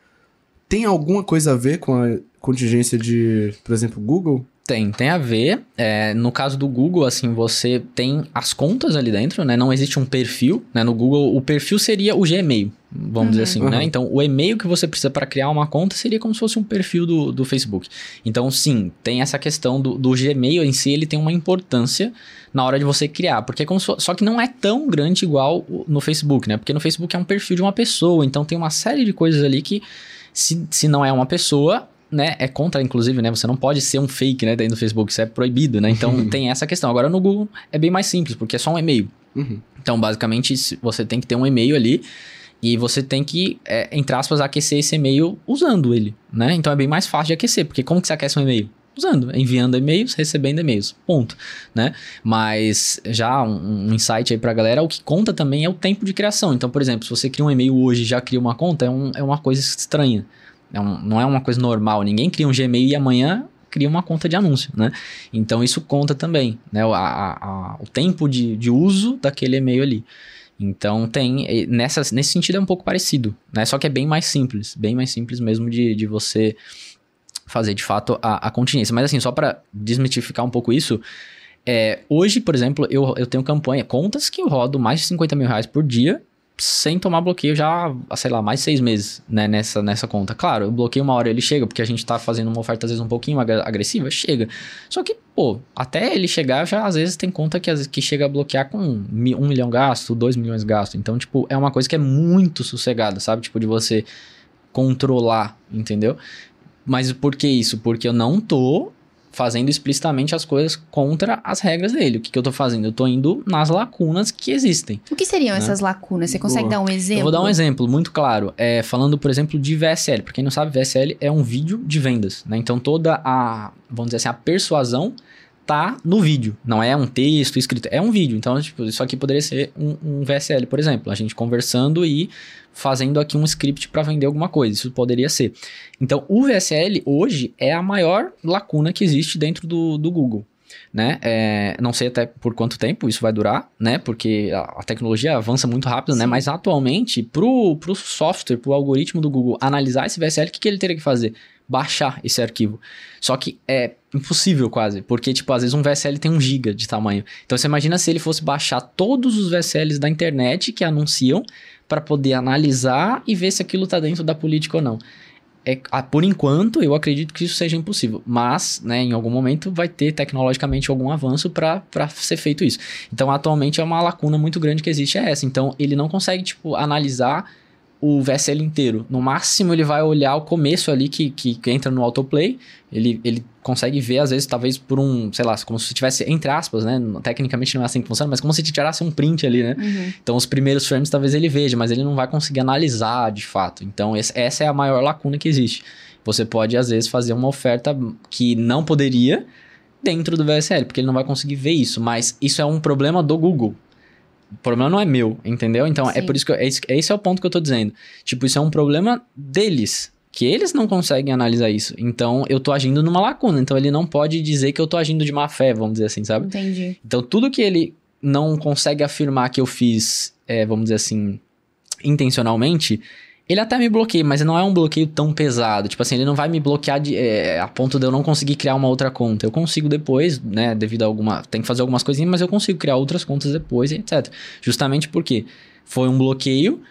B: Tem alguma coisa a ver com a contingência de, por exemplo, Google?
C: Tem, tem a ver. É, no caso do Google, assim, você tem as contas ali dentro, né? Não existe um perfil, né? No Google, o perfil seria o Gmail, vamos uhum. dizer assim, uhum. né? Então, o e-mail que você precisa para criar uma conta seria como se fosse um perfil do, do Facebook. Então, sim, tem essa questão do, do Gmail em si, ele tem uma importância na hora de você criar, porque é como se só que não é tão grande igual no Facebook, né? Porque no Facebook é um perfil de uma pessoa, então tem uma série de coisas ali que se, se não é uma pessoa, né, é contra, inclusive, né? Você não pode ser um fake, né, dentro do Facebook, isso é proibido, né? Então tem essa questão. Agora no Google é bem mais simples, porque é só um e-mail.
B: Uhum.
C: Então, basicamente, você tem que ter um e-mail ali e você tem que, é, entre aspas, aquecer esse e-mail usando ele, né? Então é bem mais fácil de aquecer, porque como que você aquece um e-mail? Usando, enviando e-mails, recebendo e-mails, ponto, né? Mas já um, um insight aí pra galera, o que conta também é o tempo de criação. Então, por exemplo, se você cria um e-mail hoje e já cria uma conta, é, um, é uma coisa estranha. É um, não é uma coisa normal. Ninguém cria um Gmail e amanhã cria uma conta de anúncio, né? Então isso conta também, né? A, a, a, o tempo de, de uso daquele e-mail ali. Então tem nessa, nesse sentido é um pouco parecido, né? Só que é bem mais simples, bem mais simples mesmo de, de você fazer de fato a, a continência. Mas assim, só para desmitificar um pouco isso, é, hoje, por exemplo, eu, eu tenho campanha, contas que eu rodo mais de 50 mil reais por dia sem tomar bloqueio já, sei lá, mais seis meses, né, nessa, nessa conta. Claro, eu bloqueio uma hora ele chega, porque a gente tá fazendo uma oferta às vezes um pouquinho agressiva, chega. Só que, pô, até ele chegar, já às vezes tem conta que, que chega a bloquear com um, um milhão gasto, dois milhões gasto. Então, tipo, é uma coisa que é muito sossegada, sabe? Tipo, de você controlar, entendeu? Mas por que isso? Porque eu não tô fazendo explicitamente as coisas contra as regras dele. O que, que eu tô fazendo? Eu tô indo nas lacunas que existem.
A: O que seriam né? essas lacunas? Você consegue Boa. dar um exemplo?
C: Eu vou dar um exemplo muito claro. É, falando, por exemplo, de VSL. Pra quem não sabe, VSL é um vídeo de vendas. Né? Então toda a, vamos dizer assim, a persuasão tá no vídeo. Não é um texto escrito, é um vídeo. Então, tipo, isso aqui poderia ser um, um VSL, por exemplo. A gente conversando e fazendo aqui um script para vender alguma coisa. Isso poderia ser. Então, o VSL hoje é a maior lacuna que existe dentro do, do Google. Né? É, não sei até por quanto tempo isso vai durar, né? Porque a, a tecnologia avança muito rápido, né? Sim. né? Mas atualmente, pro, pro software, pro algoritmo do Google analisar esse VSL, o que, que ele teria que fazer? Baixar esse arquivo. Só que é impossível quase, porque, tipo, às vezes um VSL tem um giga de tamanho. Então, você imagina se ele fosse baixar todos os VSLs da internet que anunciam para poder analisar e ver se aquilo tá dentro da política ou não. É, por enquanto, eu acredito que isso seja impossível. Mas, né, em algum momento vai ter tecnologicamente algum avanço para ser feito isso. Então, atualmente é uma lacuna muito grande que existe é essa. Então, ele não consegue, tipo, analisar o VSL inteiro. No máximo, ele vai olhar o começo ali que, que, que, entra no autoplay. Ele, ele consegue ver, às vezes, talvez por um, sei lá, como se tivesse, entre aspas, né? Tecnicamente não é assim que funciona, mas como se tirasse um print ali, né? Uhum. Então, os primeiros frames talvez ele veja, mas ele não vai conseguir analisar de fato. Então, esse, essa é a maior lacuna que existe. Você pode, às vezes, fazer uma oferta que não poderia dentro do VSL, porque ele não vai conseguir ver isso. Mas isso é um problema do Google. O problema não é meu, entendeu? Então Sim. é por isso que eu, esse, esse é o ponto que eu tô dizendo. Tipo, isso é um problema deles, que eles não conseguem analisar isso. Então eu tô agindo numa lacuna. Então ele não pode dizer que eu tô agindo de má fé, vamos dizer assim, sabe?
A: Entendi.
C: Então tudo que ele não consegue afirmar que eu fiz, é, vamos dizer assim, intencionalmente, ele até me bloqueia, mas não é um bloqueio tão pesado. Tipo assim, ele não vai me bloquear de, é, a ponto de eu não conseguir criar uma outra conta. Eu consigo depois, né? Devido a alguma. Tem que fazer algumas coisinhas, mas eu consigo criar outras contas depois, etc. Justamente porque foi um bloqueio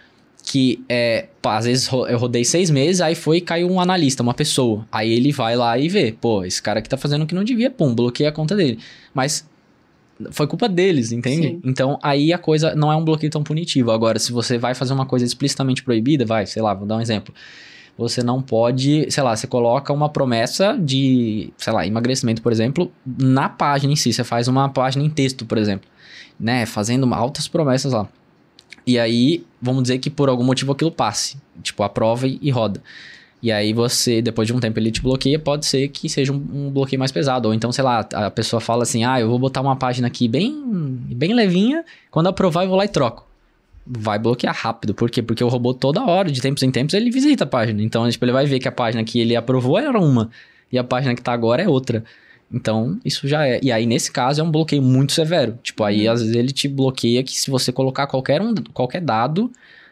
C: que é. Às vezes eu rodei seis meses, aí foi e caiu um analista, uma pessoa. Aí ele vai lá e vê, pô, esse cara aqui tá fazendo o que não devia, pum, bloqueia a conta dele. Mas foi culpa deles, entende? Sim. Então aí a coisa não é um bloqueio tão punitivo. Agora, se você vai fazer uma coisa explicitamente proibida, vai, sei lá, vou dar um exemplo. Você não pode, sei lá, você coloca uma promessa de, sei lá, emagrecimento, por exemplo, na página em si. Você faz uma página em texto, por exemplo, né? Fazendo altas promessas lá. E aí, vamos dizer que por algum motivo aquilo passe. Tipo, aprova e, e roda. E aí você, depois de um tempo ele te bloqueia, pode ser que seja um, um, bloqueio mais pesado. Ou então, sei lá, a pessoa fala assim, ah, eu vou botar uma página aqui bem, bem levinha, quando aprovar eu vou lá e troco. Vai bloquear rápido. Por quê? Porque o robô toda hora, de tempos em tempos, ele visita a página. Então, tipo, ele vai ver que a página que ele aprovou era uma, e a página que tá agora é outra. Então, isso já é. E aí, nesse caso, é um bloqueio muito severo. Tipo, aí, uhum. às vezes, ele te bloqueia que se você colocar qualquer, um, qualquer dado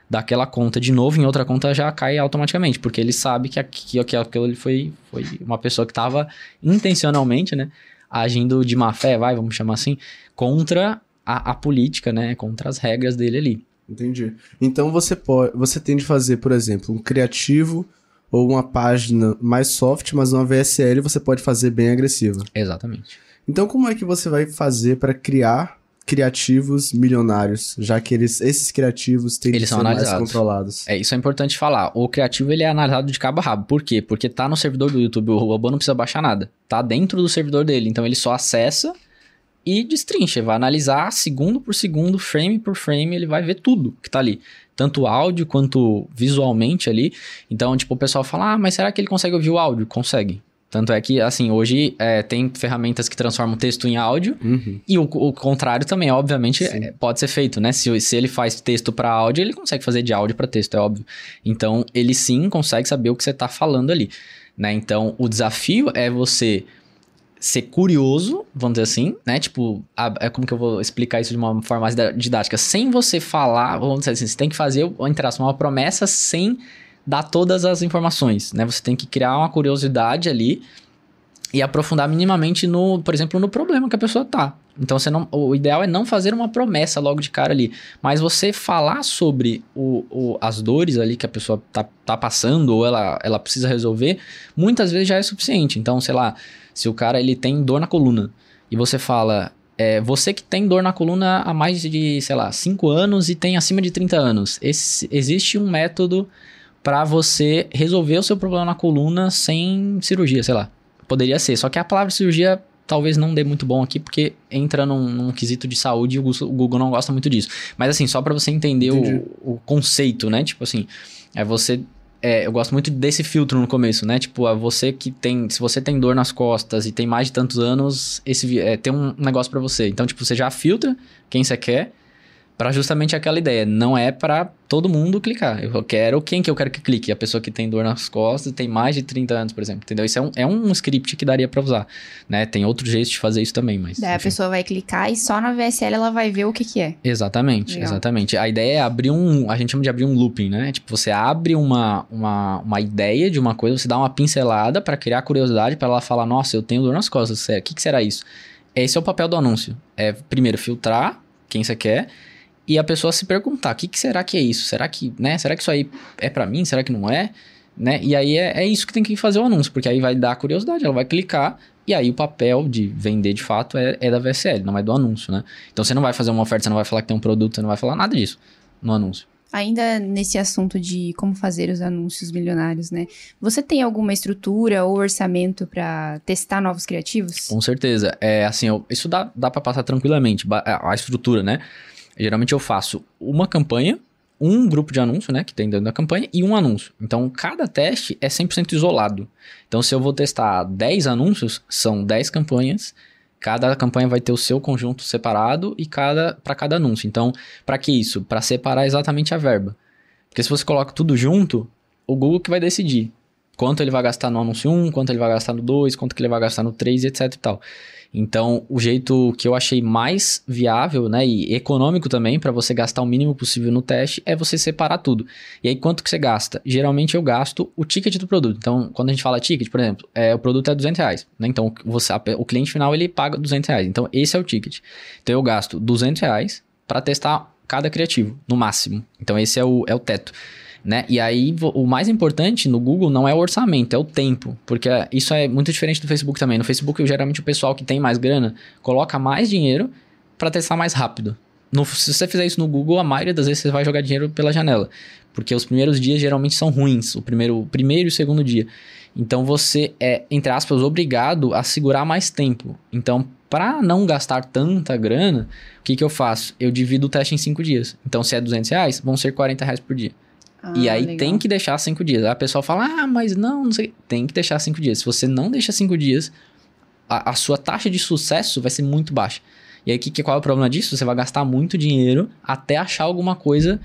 C: daquela conta de novo em outra conta já cai automaticamente, porque ele sabe que, aqui, que aquilo foi, foi uma pessoa que estava intencionalmente, né, agindo de má fé, vai, vamos chamar assim, contra a, a política, né, contra as regras dele ali.
B: Entendi. Então você pode, você tem de fazer, por exemplo, um criativo ou uma página mais soft, mas uma VSL você pode fazer bem agressiva.
C: Exatamente.
B: Então como é que você vai fazer para criar criativos milionários, já que eles, esses criativos têm
C: eles
B: são mais controlados.
C: É, isso é importante falar. O criativo ele é analisado de cabo a rabo. Por quê? Porque tá no servidor do YouTube, o robô não precisa baixar nada. Tá dentro do servidor dele, então ele só acessa e destrincha, vai analisar segundo por segundo, frame por frame, ele vai ver tudo que tá ali. Tanto áudio quanto visualmente ali. Então, tipo, o pessoal fala, ah, mas será que ele consegue ouvir o áudio? Consegue. Tanto é que, assim, hoje é, tem ferramentas que transformam texto em áudio uhum. e o, o, contrário também, obviamente, é, pode ser feito, né? Se, se ele faz texto para áudio, ele consegue fazer de áudio para texto, é óbvio. Então, ele sim consegue saber o que você tá falando ali, né? Então, o desafio é você ser curioso, vamos dizer assim, né? Tipo, a, é como que eu vou explicar isso de uma forma mais didática? Sem você falar, vamos dizer assim, você tem que fazer, entre aspas, uma promessa sem dar todas as informações, né? Você tem que criar uma curiosidade ali e aprofundar minimamente no, por exemplo, no problema que a pessoa tá. Então você não, o ideal é não fazer uma promessa logo de cara ali, mas você falar sobre o, o, as dores ali que a pessoa tá, tá passando ou ela, ela precisa resolver, muitas vezes já é suficiente. Então, sei lá, se o cara ele tem dor na coluna e você fala, é, você que tem dor na coluna há mais de, sei lá, 5 anos e tem acima de 30 anos, esse, existe um método para você resolver o seu problema na coluna sem cirurgia, sei lá. Poderia ser, só que a palavra cirurgia talvez não dê muito bom aqui, porque entra num, num quesito de saúde e o Google não gosta muito disso. Mas assim, só para você entender o, o, conceito, né? Tipo assim, é você. É, eu gosto muito desse filtro no começo, né? Tipo, é você que tem. Se você tem dor nas costas e tem mais de tantos anos, esse é, tem um negócio para você. Então, tipo, você já filtra quem você quer Para justamente aquela ideia, não é para todo mundo clicar. Eu quero quem que eu quero que clique? A pessoa que tem dor nas costas, tem mais de 30 anos, por exemplo, entendeu? Isso é um, é um script que daria para usar, né? Tem outro jeito de fazer isso também, mas
A: Daí a
C: enfim.
A: pessoa vai clicar e só na VSL ela vai ver o que que é.
C: Exatamente,
A: Legal.
C: exatamente. A ideia é abrir um. A gente chama de abrir um looping, né? Tipo, você abre uma, uma, uma ideia de uma coisa, você dá uma pincelada para criar curiosidade, para ela falar: Nossa, eu tenho dor nas costas, o que, que será isso? Esse é o papel do anúncio. É, primeiro, filtrar quem você quer e a pessoa se perguntar: O que, que será que é isso? Será que, né? Será que isso aí é para mim? Será que não é? Né? E aí é, é isso que tem que fazer o anúncio, porque aí vai dar curiosidade, ela vai clicar. E aí o papel de vender de fato é, é da VSL, não é do anúncio, né? Então você não vai fazer uma oferta, você não vai falar que tem um produto, você não vai falar nada disso no anúncio.
A: Ainda nesse assunto de como fazer os anúncios milionários, né? Você tem alguma estrutura ou orçamento para testar novos criativos?
C: Com certeza. É assim, eu- isso dá, dá para passar tranquilamente. A estrutura, né? Geralmente eu faço uma campanha, um grupo de anúncio, né? Que tem dentro da campanha, e um anúncio. Então, cada teste é 100% isolado. Então, se eu vou testar 10 anúncios, são 10 campanhas. Cada campanha vai ter o seu conjunto separado e cada para cada anúncio. Então, para que isso? Para separar exatamente a verba. Porque se você coloca tudo junto, o Google que vai decidir quanto ele vai gastar no anúncio 1, quanto ele vai gastar no 2, quanto que ele vai gastar no 3 e etc e tal. Então, o jeito que eu achei mais viável, né, e econômico também para você gastar o mínimo possível no teste é você separar tudo. E aí quanto que você gasta? Geralmente eu gasto o ticket do produto. Então, quando a gente fala ticket, por exemplo, é, o produto é 200 reais, né? Então, você, o cliente final ele paga 200 reais. Então, esse é o ticket. Então, eu gasto 200 reais para testar cada criativo, no máximo. Então, esse é o, é o teto né? E aí, o mais importante no Google não é o orçamento, é o tempo. Porque isso é muito diferente do Facebook também. No Facebook, geralmente, o pessoal que tem mais grana coloca mais dinheiro para testar mais rápido. No- se você fizer isso no Google, a maioria das vezes você vai jogar dinheiro pela janela. Porque os primeiros dias geralmente são ruins. O primeiro, primeiro e o segundo dia. Então, você é, entre aspas, obrigado a segurar mais tempo. Então, para não gastar tanta grana, o que, que eu faço? Eu divido o teste em cinco dias. Então, se é 200 reais, vão ser 40 reais por dia. E
A: Ah,
C: aí
A: legal.
C: tem que deixar cinco dias. Aí a pessoa fala, ah, mas não, não sei. Tem que deixar cinco dias. Se você não deixa cinco dias, a, a sua taxa de sucesso vai ser muito baixa. E aí, que, que, qual é o problema disso? Você vai gastar muito dinheiro até achar alguma coisa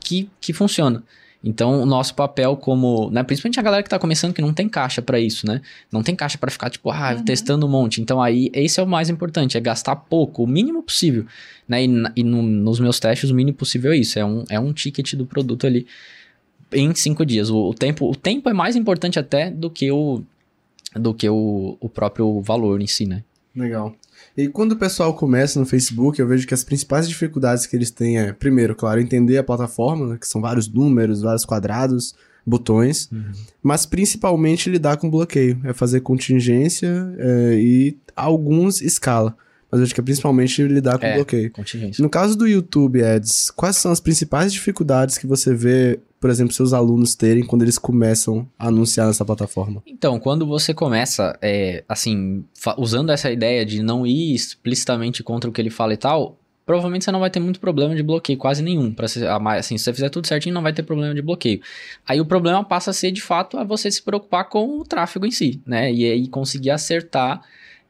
C: que, que funciona. Então, o nosso papel como, né, principalmente a galera que tá começando que não tem caixa pra isso, né? Não tem caixa pra ficar tipo, ah,
A: Uhum.
C: testando um monte. Então aí, esse é o mais importante, é gastar pouco, o mínimo possível, né? E, e no- nos meus testes o mínimo possível é isso, é um, é um ticket do produto ali em cinco dias. O, o tempo, o tempo é mais importante até do que o do que o, o próprio valor em si, né?
B: Legal. E quando o pessoal começa no Facebook, eu vejo que as principais dificuldades que eles têm é, primeiro, claro, entender a plataforma, né, que são vários números, vários quadrados, botões, mas principalmente lidar com bloqueio, é fazer contingência é, e alguns escala. Mas eu acho que é principalmente lidar com
C: É.
B: bloqueio.
C: Contingência.
B: No caso do YouTube Ads, quais são as principais dificuldades que você vê, por exemplo, seus alunos terem quando eles começam a anunciar nessa plataforma?
C: Então, quando você começa, é, assim, usando essa ideia de não ir explicitamente contra o que ele fala e tal, provavelmente você não vai ter muito problema de bloqueio, quase nenhum. Pra ser, assim, se você fizer tudo certinho, não vai ter problema de bloqueio. Aí o problema passa a ser, de fato, a você se preocupar com o tráfego em si, né? E aí conseguir acertar,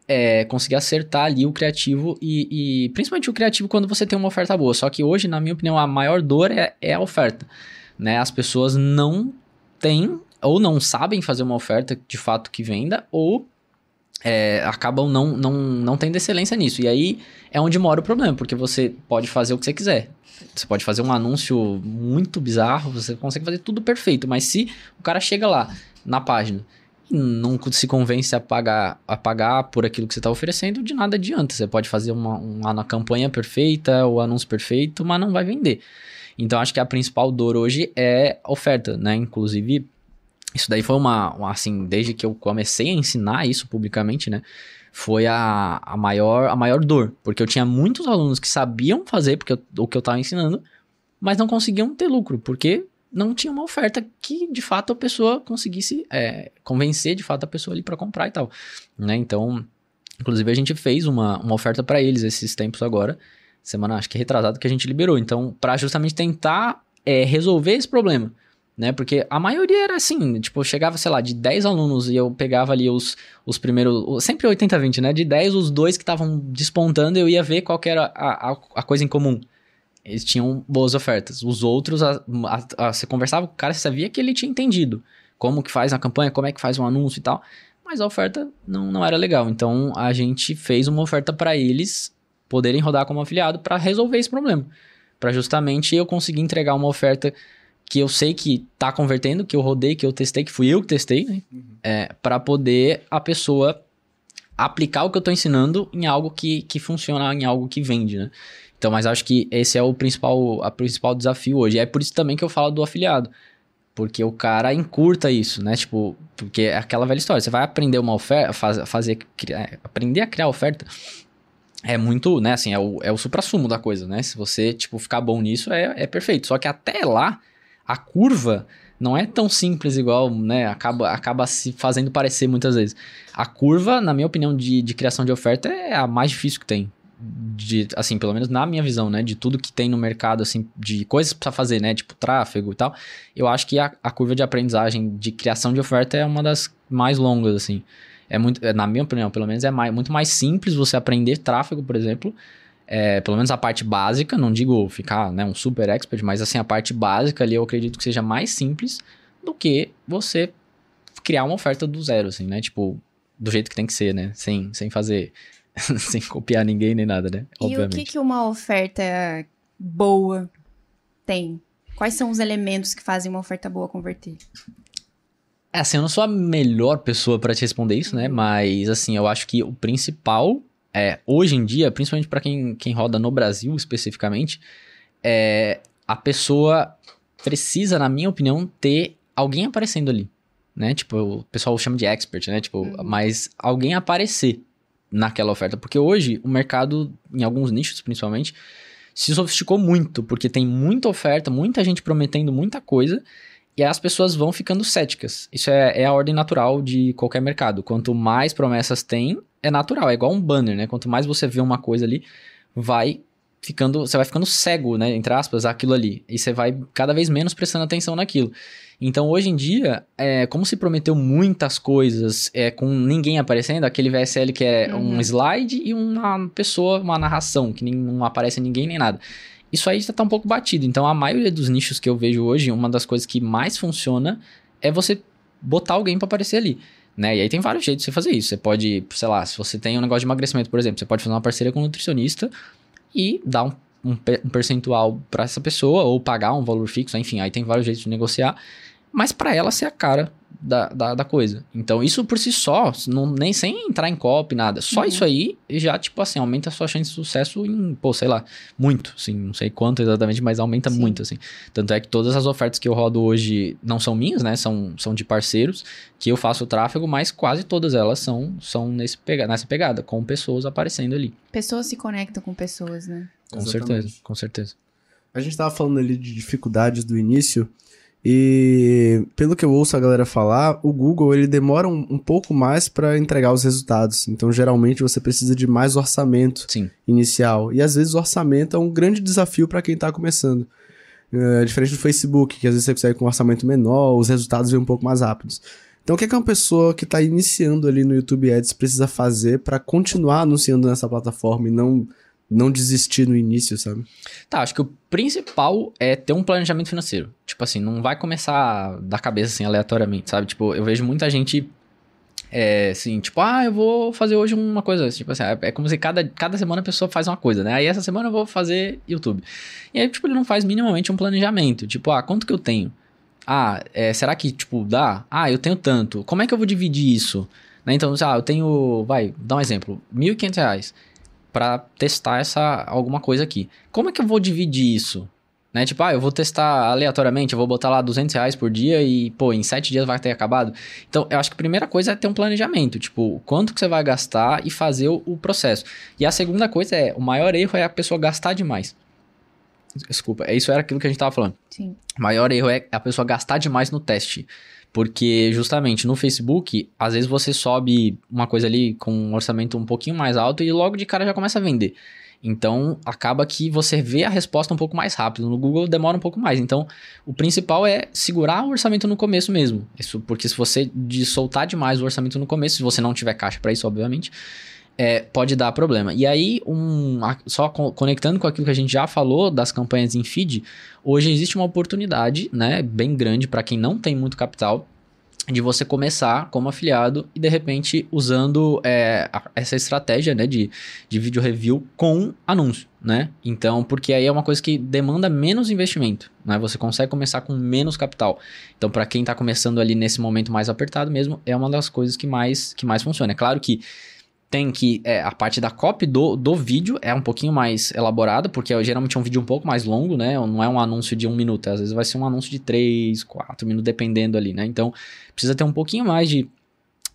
C: é, conseguir acertar ali o criativo e, e principalmente o criativo quando você tem uma oferta boa. Só que hoje, na minha opinião, a maior dor é, é a oferta, né? As pessoas não têm ou não sabem fazer uma oferta de fato que venda, ou é, acabam não, não, não tendo excelência nisso. E aí é onde mora o problema, porque você pode fazer o que você quiser. Você pode fazer um anúncio muito bizarro, você consegue fazer tudo perfeito, mas se o cara chega lá na página e não se convence a pagar, a pagar por aquilo que você está oferecendo, de nada adianta. Você pode fazer uma, uma campanha perfeita, o anúncio perfeito, mas não vai vender. Então acho que a principal dor hoje é oferta, né? Inclusive, isso daí foi uma, uma, assim, desde que eu comecei a ensinar isso publicamente, né? Foi a, a, maior, a maior dor. Porque eu tinha muitos alunos que sabiam fazer porque eu, o que eu estava ensinando, mas não conseguiam ter lucro, porque não tinha uma oferta que de fato a pessoa conseguisse é, convencer de fato a pessoa ali para comprar e tal, né? Então, inclusive a gente fez uma, uma oferta para eles esses tempos agora, semana acho que retrasado que a gente liberou. Então, para justamente tentar é, resolver esse problema né? Porque a maioria era assim, tipo, chegava, sei lá, de 10 alunos e eu pegava ali os, os primeiros, sempre 80-20, né? De 10, os dois que estavam despontando, eu ia ver qual era a, a, a, coisa em comum. eles tinham boas ofertas. Os outros, a, a, a, você conversava com o cara, você sabia que ele tinha entendido como que faz uma campanha, como é que faz um anúncio e tal, mas a oferta não, não era legal. Então a gente fez uma oferta para eles poderem rodar como afiliado para resolver esse problema. Para justamente eu conseguir entregar uma oferta que eu sei que tá convertendo, que eu rodei, que eu testei, que fui eu que testei, né? Uhum. É, para poder a pessoa aplicar o que eu tô ensinando em algo que, que funciona, em algo que vende, né? Então, mas acho que esse é o principal, a principal desafio hoje. E é por isso também que eu falo do afiliado. Porque o cara encurta isso, né? Tipo, porque é aquela velha história. Você vai aprender uma oferta, faz, fazer, criar, aprender a criar oferta é muito, né? Assim, é o, é o supra-sumo da coisa, né? Se você, tipo, ficar bom nisso, é, é perfeito. Só que até lá, a curva não é tão simples igual, né? Acaba, acaba se fazendo parecer muitas vezes. A curva, na minha opinião, de, de criação de oferta é a mais difícil que tem de, assim, pelo menos na minha visão, né, de tudo que tem no mercado, assim, de coisas para fazer, né, tipo tráfego e tal, eu acho que a, a, curva de aprendizagem de criação de oferta é uma das mais longas, assim. É muito, é, na minha opinião, pelo menos é mais, muito mais simples você aprender tráfego, por exemplo, é, pelo menos a parte básica, não digo ficar, né, um super expert, mas assim, a parte básica ali eu acredito que seja mais simples do que você criar uma oferta do zero, assim, né, tipo, do jeito que tem que ser, né, sem, sem fazer sem copiar ninguém nem nada, né?
A: Obviamente. E o que, que uma oferta boa tem? Quais são os elementos que fazem uma oferta boa converter?
C: É, assim, eu não sou a melhor pessoa para te responder isso, né? Uhum. Mas, assim, eu acho que o principal é, hoje em dia, principalmente para quem, quem roda no Brasil especificamente, é a pessoa precisa, na minha opinião, ter alguém aparecendo ali, né? Tipo, o pessoal chama de expert, né? Tipo, uhum. mas alguém aparecer naquela oferta. Porque hoje o mercado, em alguns nichos principalmente, se sofisticou muito, porque tem muita oferta, muita gente prometendo muita coisa, e as pessoas vão ficando céticas. Isso é, é a ordem natural de qualquer mercado. Quanto mais promessas tem, é natural, é igual um banner, né? Quanto mais você vê uma coisa ali, vai ficando, você vai ficando cego, né, entre aspas, aquilo ali. E você vai cada vez menos prestando atenção naquilo. Então, hoje em dia, é, como se prometeu muitas coisas é, com ninguém aparecendo, aquele VSL que é uhum. um slide e uma pessoa, uma narração, que nem, não aparece ninguém nem nada. Isso aí já tá um pouco batido. Então, a maioria dos nichos que eu vejo hoje, uma das coisas que mais funciona é você botar alguém para aparecer ali. Né? E aí tem vários jeitos de você fazer isso. Você pode, sei lá, se você tem um negócio de emagrecimento, por exemplo, você pode fazer uma parceria com um nutricionista e dar um, um, um percentual para essa pessoa ou pagar um valor fixo, enfim, aí tem vários jeitos de negociar mas para ela ser a cara da, da, da, coisa. Então, isso por si só, não, nem sem entrar em copy, nada. Só uhum. isso aí já, tipo assim, aumenta a sua chance de sucesso em, pô, sei lá, muito, assim, não sei quanto exatamente, mas aumenta Sim. muito, assim. Tanto é que todas as ofertas que eu rodo hoje não são minhas, né? São, são de parceiros que eu faço o tráfego, mas quase todas elas são, são nesse pega, nessa pegada, com pessoas aparecendo ali.
A: Pessoas se conectam com pessoas, né?
C: Com exatamente. certeza, com certeza.
B: A gente tava falando ali de dificuldades do início. E pelo que eu ouço a galera falar, o Google ele demora um, um pouco mais para entregar os resultados. Então, geralmente você precisa de mais orçamento
C: Sim.
B: inicial. E às vezes o orçamento é um grande desafio para quem está começando. É, diferente do Facebook, que às vezes você consegue com um orçamento menor, os resultados vêm um pouco mais rápidos. Então, o que, é que uma pessoa que está iniciando ali no YouTube Ads precisa fazer para continuar anunciando nessa plataforma e não não desistir no início, sabe?
C: Tá, acho que o principal é ter um planejamento financeiro. Tipo assim, não vai começar da cabeça assim aleatoriamente, sabe? Tipo, eu vejo muita gente é, assim, tipo, ah, eu vou fazer hoje uma coisa. Tipo assim, é como se cada, cada semana a pessoa faz uma coisa, né? Aí essa semana eu vou fazer YouTube. E aí, tipo, ele não faz minimamente um planejamento. Tipo, ah, quanto que eu tenho? Ah, é, será que, tipo, dá? Ah, eu tenho tanto. Como é que eu vou dividir isso? Né? Então, ah, eu tenho, vai, dá um exemplo, R$ 1.500 para testar essa alguma coisa aqui. Como é que eu vou dividir isso? Né? Tipo, ah, eu vou testar aleatoriamente, eu vou botar lá 200 reais por dia e, pô, em 7 dias vai ter acabado. Então, eu acho que a primeira coisa é ter um planejamento, tipo, quanto que você vai gastar e fazer o, o processo. E a segunda coisa é, o maior erro é a pessoa gastar demais. Desculpa, isso era aquilo que a gente tava falando.
A: Sim.
C: O maior erro é a pessoa gastar demais no teste. Porque justamente no Facebook, às vezes você sobe uma coisa ali com um orçamento um pouquinho mais alto e logo de cara já começa a vender. Então acaba que você vê a resposta um pouco mais rápido. No Google demora um pouco mais. Então o principal é segurar o orçamento no começo mesmo. Isso porque se você de soltar demais o orçamento no começo, se você não tiver caixa para isso, obviamente, é, pode dar problema. E aí, um, só conectando com aquilo que a gente já falou das campanhas em feed, hoje existe uma oportunidade, né, bem grande para quem não tem muito capital, de você começar como afiliado e de repente usando é, essa estratégia né, de, de vídeo review com anúncio, né? Então, porque aí é uma coisa que demanda menos investimento, né? Você consegue começar com menos capital. Então, para quem está começando ali nesse momento mais apertado mesmo, é uma das coisas que mais, que mais funciona. É claro que tem que é, a parte da copy do, do vídeo é um pouquinho mais elaborada, porque geralmente é um vídeo um pouco mais longo, né? Não é um anúncio de um minuto, às vezes vai ser um anúncio de três, quatro minutos, dependendo ali, né? Então precisa ter um pouquinho mais de,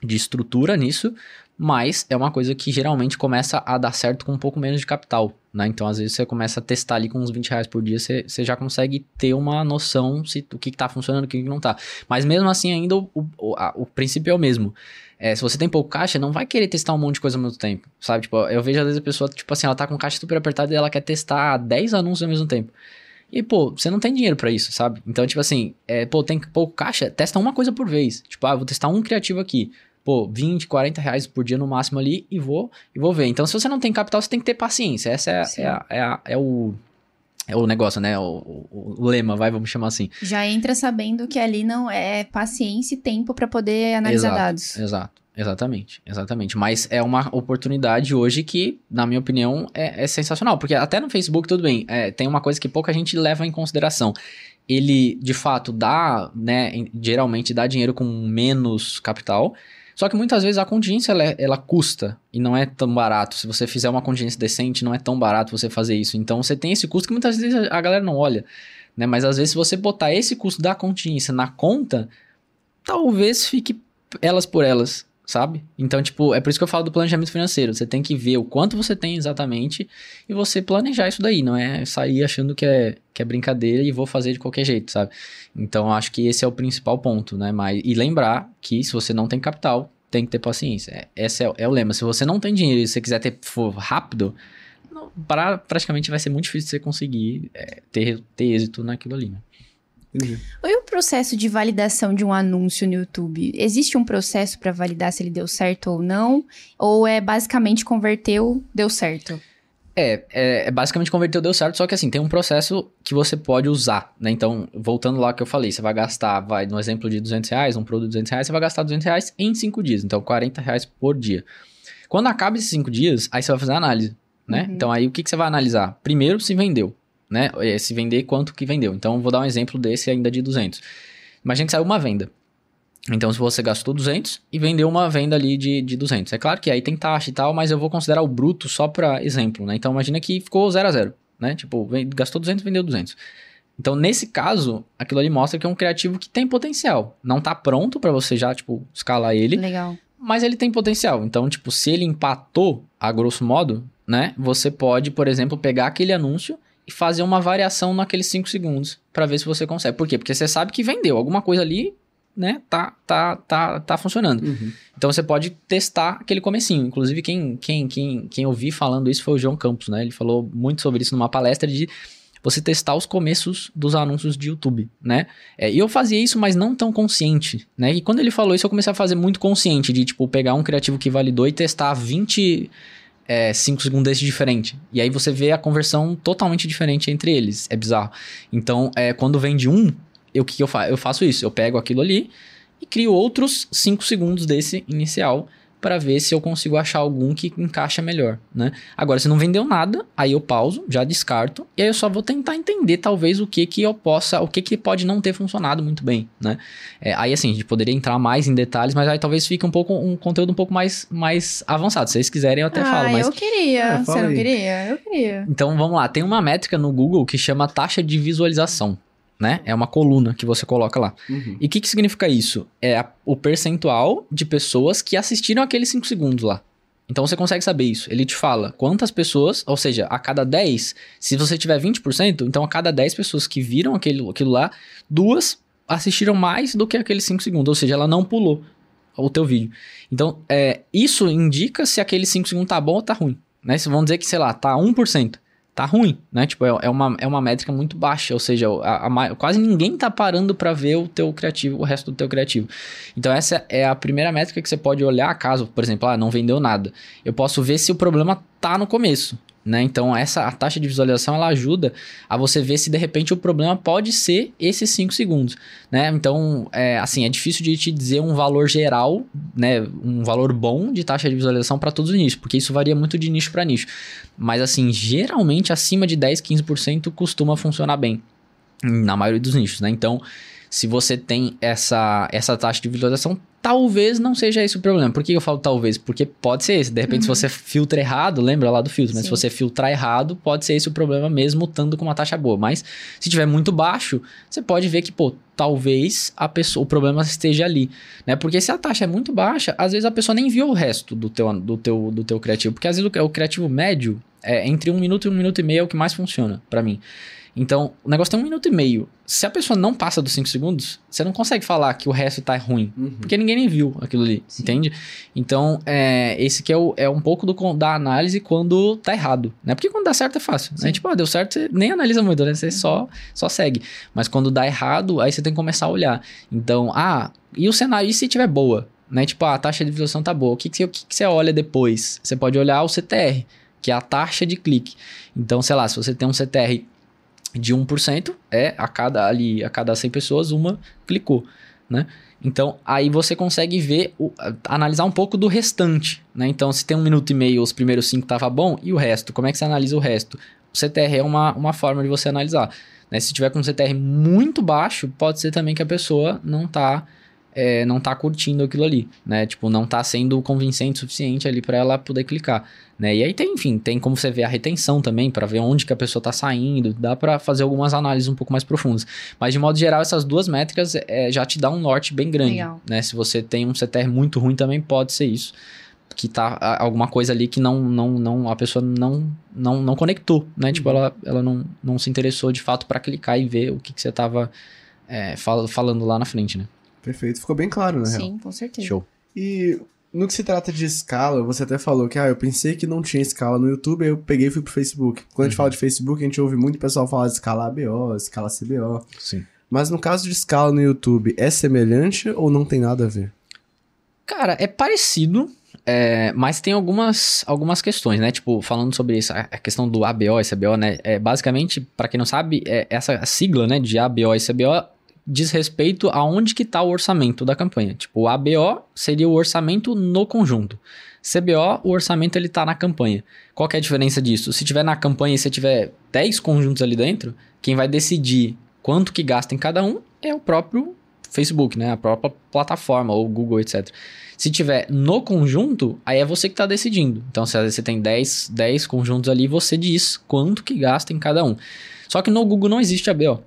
C: de estrutura nisso, mas é uma coisa que geralmente começa a dar certo com um pouco menos de capital, né? Então às vezes você começa a testar ali com uns 20 reais por dia, você, você já consegue ter uma noção se o que, que tá funcionando e o que, que não tá. Mas mesmo assim, ainda o, o, a, o princípio é o mesmo é, se você tem pouco caixa, não vai querer testar um monte de coisa ao mesmo tempo, sabe? Tipo, eu vejo às vezes a pessoa, tipo assim, ela tá com caixa super apertada e ela quer testar 10 anúncios ao mesmo tempo. E, pô, você não tem dinheiro para isso, sabe? Então, tipo assim, é, pô, tem pouco caixa, testa uma coisa por vez. Tipo, ah, vou testar um criativo aqui. Pô, 20, 40 reais por dia no máximo ali e vou, e vou ver. Então, se você não tem capital, você tem que ter paciência. Essa é, é, a, é, a, é o, é o negócio, né? O, o, o, lema, vai, vamos chamar assim.
A: Já entra sabendo que ali não é paciência e tempo para poder analisar
C: exato,
A: dados.
C: Exato. Exatamente, exatamente. Mas é uma oportunidade hoje que, na minha opinião, é, é sensacional. Porque até no Facebook, tudo bem, é, tem uma coisa que pouca gente leva em consideração. Ele, de fato, dá, né, geralmente dá dinheiro com menos capital. Só que muitas vezes a contingência, ela, ela custa e não é tão barato. Se você fizer uma contingência decente, não é tão barato você fazer isso. Então, você tem esse custo que muitas vezes a galera não olha. Né? Mas, às vezes, se você botar esse custo da contingência na conta, talvez fique elas por elas sabe? Então, tipo, é por isso que eu falo do planejamento financeiro. Você tem que ver o quanto você tem exatamente e você planejar isso daí, não é sair achando que é, que é brincadeira e vou fazer de qualquer jeito, sabe? Então, acho que esse é o principal ponto, né? Mas, e lembrar que se você não tem capital, tem que ter paciência. É, esse é, é o lema. Se você não tem dinheiro e você quiser ter for rápido, não, pra, praticamente vai ser muito difícil você conseguir é, ter, ter êxito naquilo ali, né?
A: Entendi. E o processo de validação de um anúncio no YouTube? Existe um processo para validar se ele deu certo ou não? Ou é basicamente converteu, deu certo?
C: É, é, é, basicamente converteu, deu certo, só que assim, tem um processo que você pode usar, né? Então, voltando lá que eu falei, você vai gastar, vai, no exemplo de 200 reais, um produto de 200 reais, você vai gastar 200 reais em 5 dias, então 40 reais por dia. Quando acaba esses 5 dias, aí você vai fazer a análise, né? Uhum. Então, aí o que, que você vai analisar? Primeiro, se vendeu né? É, se vender, quanto que vendeu. Então, vou dar um exemplo desse ainda de 200. Imagina que saiu uma venda. Então, se você gastou 200 e vendeu uma venda ali de, de 200. É claro que aí tem taxa e tal, mas eu vou considerar o bruto só para exemplo, né? Então, imagina que ficou 0 a 0, né? Tipo, gastou 200 vendeu 200. Então, nesse caso, aquilo ali mostra que é um criativo que tem potencial. Não tá pronto para você já, tipo, escalar ele.
A: Legal.
C: Mas ele tem potencial. Então, tipo, se ele empatou, a grosso modo, né? Você pode, por exemplo, pegar aquele anúncio e fazer uma variação naqueles 5 segundos para ver se você consegue. Por quê? Porque você sabe que vendeu alguma coisa ali, né? Tá tá tá tá funcionando. Uhum. Então você pode testar aquele comecinho. Inclusive quem quem quem quem ouvi falando isso foi o João Campos, né? Ele falou muito sobre isso numa palestra de você testar os começos dos anúncios de YouTube, né? É, e eu fazia isso, mas não tão consciente, né? E quando ele falou isso, eu comecei a fazer muito consciente de, tipo, pegar um criativo que validou e testar 20 é, 5 segundos diferente. E aí você vê a conversão totalmente diferente entre eles. É bizarro. Então, é, quando vende um, o que, que eu faço? Eu faço isso. Eu pego aquilo ali e crio outros 5 segundos desse inicial para ver se eu consigo achar algum que encaixa melhor, né? Agora, se não vendeu nada, aí eu pauso, já descarto, e aí eu só vou tentar entender talvez o que que eu possa, o que que pode não ter funcionado muito bem, né? É, aí assim, a gente poderia entrar mais em detalhes, mas aí talvez fique um pouco um conteúdo um pouco mais, mais avançado. Se vocês quiserem, eu até
A: ah,
C: falo. Mas...
A: eu queria. É, Você não queria? Eu queria.
C: Então vamos lá, tem uma métrica no Google que chama taxa de visualização né? É uma coluna que você coloca lá. Uhum. E o que, que significa isso? É a, o percentual de pessoas que assistiram aqueles 5 segundos lá. Então você consegue saber isso. Ele te fala quantas pessoas, ou seja, a cada 10, se você tiver 20%, então a cada 10 pessoas que viram aquele, aquilo lá, duas assistiram mais do que aqueles 5 segundos. Ou seja, ela não pulou o teu vídeo. Então, é, isso indica se aquele 5 segundos tá bom ou tá ruim. Né? Vamos dizer que, sei lá, tá 1%. Tá ruim, né? Tipo, é, é, uma, é uma métrica muito baixa, ou seja, a, a, quase ninguém tá parando para ver o teu criativo, o resto do teu criativo. Então essa é a primeira métrica que você pode olhar, caso, por exemplo, ah, não vendeu nada. Eu posso ver se o problema tá no começo. Né? Então, essa a taxa de visualização ela ajuda a você ver se de repente o problema pode ser esses 5 segundos. Né? Então, é, assim, é difícil de te dizer um valor geral, né? um valor bom de taxa de visualização para todos os nichos, porque isso varia muito de nicho para nicho. Mas, assim, geralmente acima de 10, 15% costuma funcionar bem na maioria dos nichos. Né? Então, se você tem essa, essa taxa de visualização, talvez não seja esse o problema. Por que eu falo talvez? Porque pode ser esse. De repente, uhum. se você filtra errado, lembra lá do filtro, mas Sim. se você filtrar errado, pode ser esse o problema mesmo estando com uma taxa boa. Mas se tiver muito baixo, você pode ver que, pô, talvez a pessoa, o problema esteja ali, né? Porque se a taxa é muito baixa, às vezes a pessoa nem viu o resto do teu, do teu, do teu criativo. Porque às vezes o, o criativo médio, é, entre um minuto e um minuto e meio é o que mais funciona para mim. Então, o negócio tem um minuto e meio. Se a pessoa não passa dos 5 segundos, você não consegue falar que o resto tá ruim. Uhum. Porque ninguém nem viu aquilo ali, Sim. entende? Então, é, esse que é, o, é um pouco do, da análise quando tá errado, né? Porque quando dá certo é fácil, né? Tipo, ah, deu certo, você nem analisa muito, né? Você uhum. só, só segue. Mas quando dá errado, aí você tem que começar a olhar. Então, ah, e o cenário, e se tiver boa? Né? Tipo, ah, a taxa de visualização tá boa. O que, que, você, o que, que você olha depois? Você pode olhar o CTR, que é a taxa de clique. Então, sei lá, se você tem um CTR de 1% é a cada ali a cada 100 pessoas uma clicou, né? Então, aí você consegue ver, o, analisar um pouco do restante, né? Então, se tem um minuto e meio, os primeiros cinco tava bom, e o resto? Como é que você analisa o resto? O CTR é uma, uma forma de você analisar. Né? Se tiver com um CTR muito baixo, pode ser também que a pessoa não tá é, não tá curtindo aquilo ali, né? Tipo, não tá sendo convincente o suficiente ali para ela poder clicar, né? E aí tem, enfim, tem como você ver a retenção também para ver onde que a pessoa tá saindo, dá para fazer algumas análises um pouco mais profundas. Mas de modo geral, essas duas métricas é, já te dá um norte bem grande, Legal. né? Se você tem um CTR muito ruim também pode ser isso, que tá alguma coisa ali que não não não a pessoa não não, não conectou, né? Tipo, uhum. Tipo, ela, ela não, não se interessou de fato para clicar e ver o que, que você tava é, fal falando lá na frente, né?
B: Perfeito, ficou bem claro, né?
A: Sim, com certeza.
C: Show.
B: E no que se trata de escala, você até falou que ah, eu pensei que não tinha escala no YouTube, aí eu peguei e fui pro Facebook. Quando uhum. a gente uhum. fala de Facebook, a gente ouve muito pessoal falar de escala ABO, escala CBO.
C: Sim.
B: Mas no caso de escala no YouTube, é semelhante ou não tem nada a ver?
C: Cara, é parecido, é, mas tem algumas, algumas questões, né? Tipo, falando sobre isso, a questão do ABO e CBO, né? É, basicamente, para quem não sabe, é, essa sigla, né, de ABO e CBO diz respeito a onde que está o orçamento da campanha. Tipo, o ABO seria o orçamento no conjunto. CBO, o orçamento ele tá na campanha. Qual é a diferença disso? Se tiver na campanha e você tiver 10 conjuntos ali dentro, quem vai decidir quanto que gasta em cada um é o próprio Facebook, né? A própria plataforma, ou Google, etc. Se tiver no conjunto, aí é você que está decidindo. Então, se você tem 10, 10 conjuntos ali, você diz quanto que gasta em cada um. Só que no Google não existe ABO.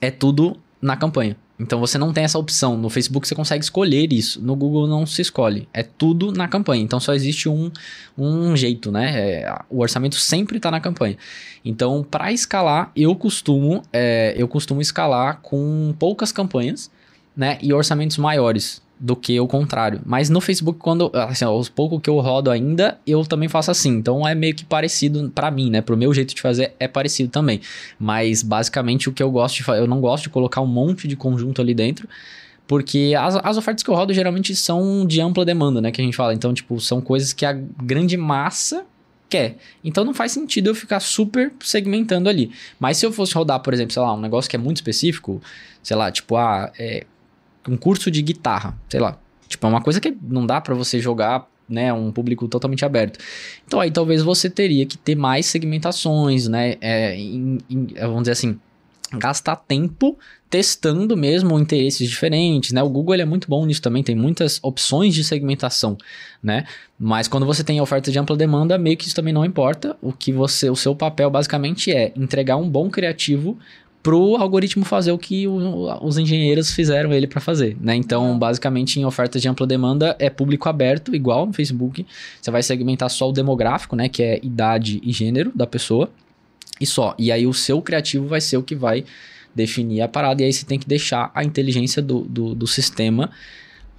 C: É tudo na campanha. Então você não tem essa opção. No Facebook você consegue escolher isso. No Google não se escolhe. É tudo na campanha. Então só existe um, um jeito, né? É, o orçamento sempre está na campanha. Então, para escalar, eu costumo, é, eu costumo escalar com poucas campanhas, né? E orçamentos maiores do que o contrário. Mas no Facebook, quando, assim, aos poucos que eu rodo ainda, eu também faço assim. Então é meio que parecido para mim, né? Pro meu jeito de fazer é parecido também. Mas basicamente o que eu gosto de fazer, eu não gosto de colocar um monte de conjunto ali dentro. Porque as, as ofertas que eu rodo geralmente são de ampla demanda, né? Que a gente fala. Então, tipo, são coisas que a grande massa quer. Então não faz sentido eu ficar super segmentando ali. Mas se eu fosse rodar, por exemplo, sei lá, um negócio que é muito específico, sei lá, tipo, ah, é, um curso de guitarra, sei lá. Tipo, é uma coisa que não dá para você jogar, né, um público totalmente aberto. Então aí talvez você teria que ter mais segmentações, né, é, em, em, vamos dizer assim, gastar tempo testando mesmo interesses diferentes, né? O Google é muito bom nisso também, tem muitas opções de segmentação, né? Mas quando você tem oferta de ampla demanda, meio que isso também não importa. O que você, o seu papel basicamente é entregar um bom criativo pro algoritmo fazer o que o, os engenheiros fizeram ele para fazer, né? Então, basicamente, em ofertas de ampla demanda é público aberto, igual no Facebook. Você vai segmentar só o demográfico, né? Que é idade e gênero da pessoa. E só. E aí o seu criativo vai ser o que vai definir a parada. E aí você tem que deixar a inteligência do, do, do sistema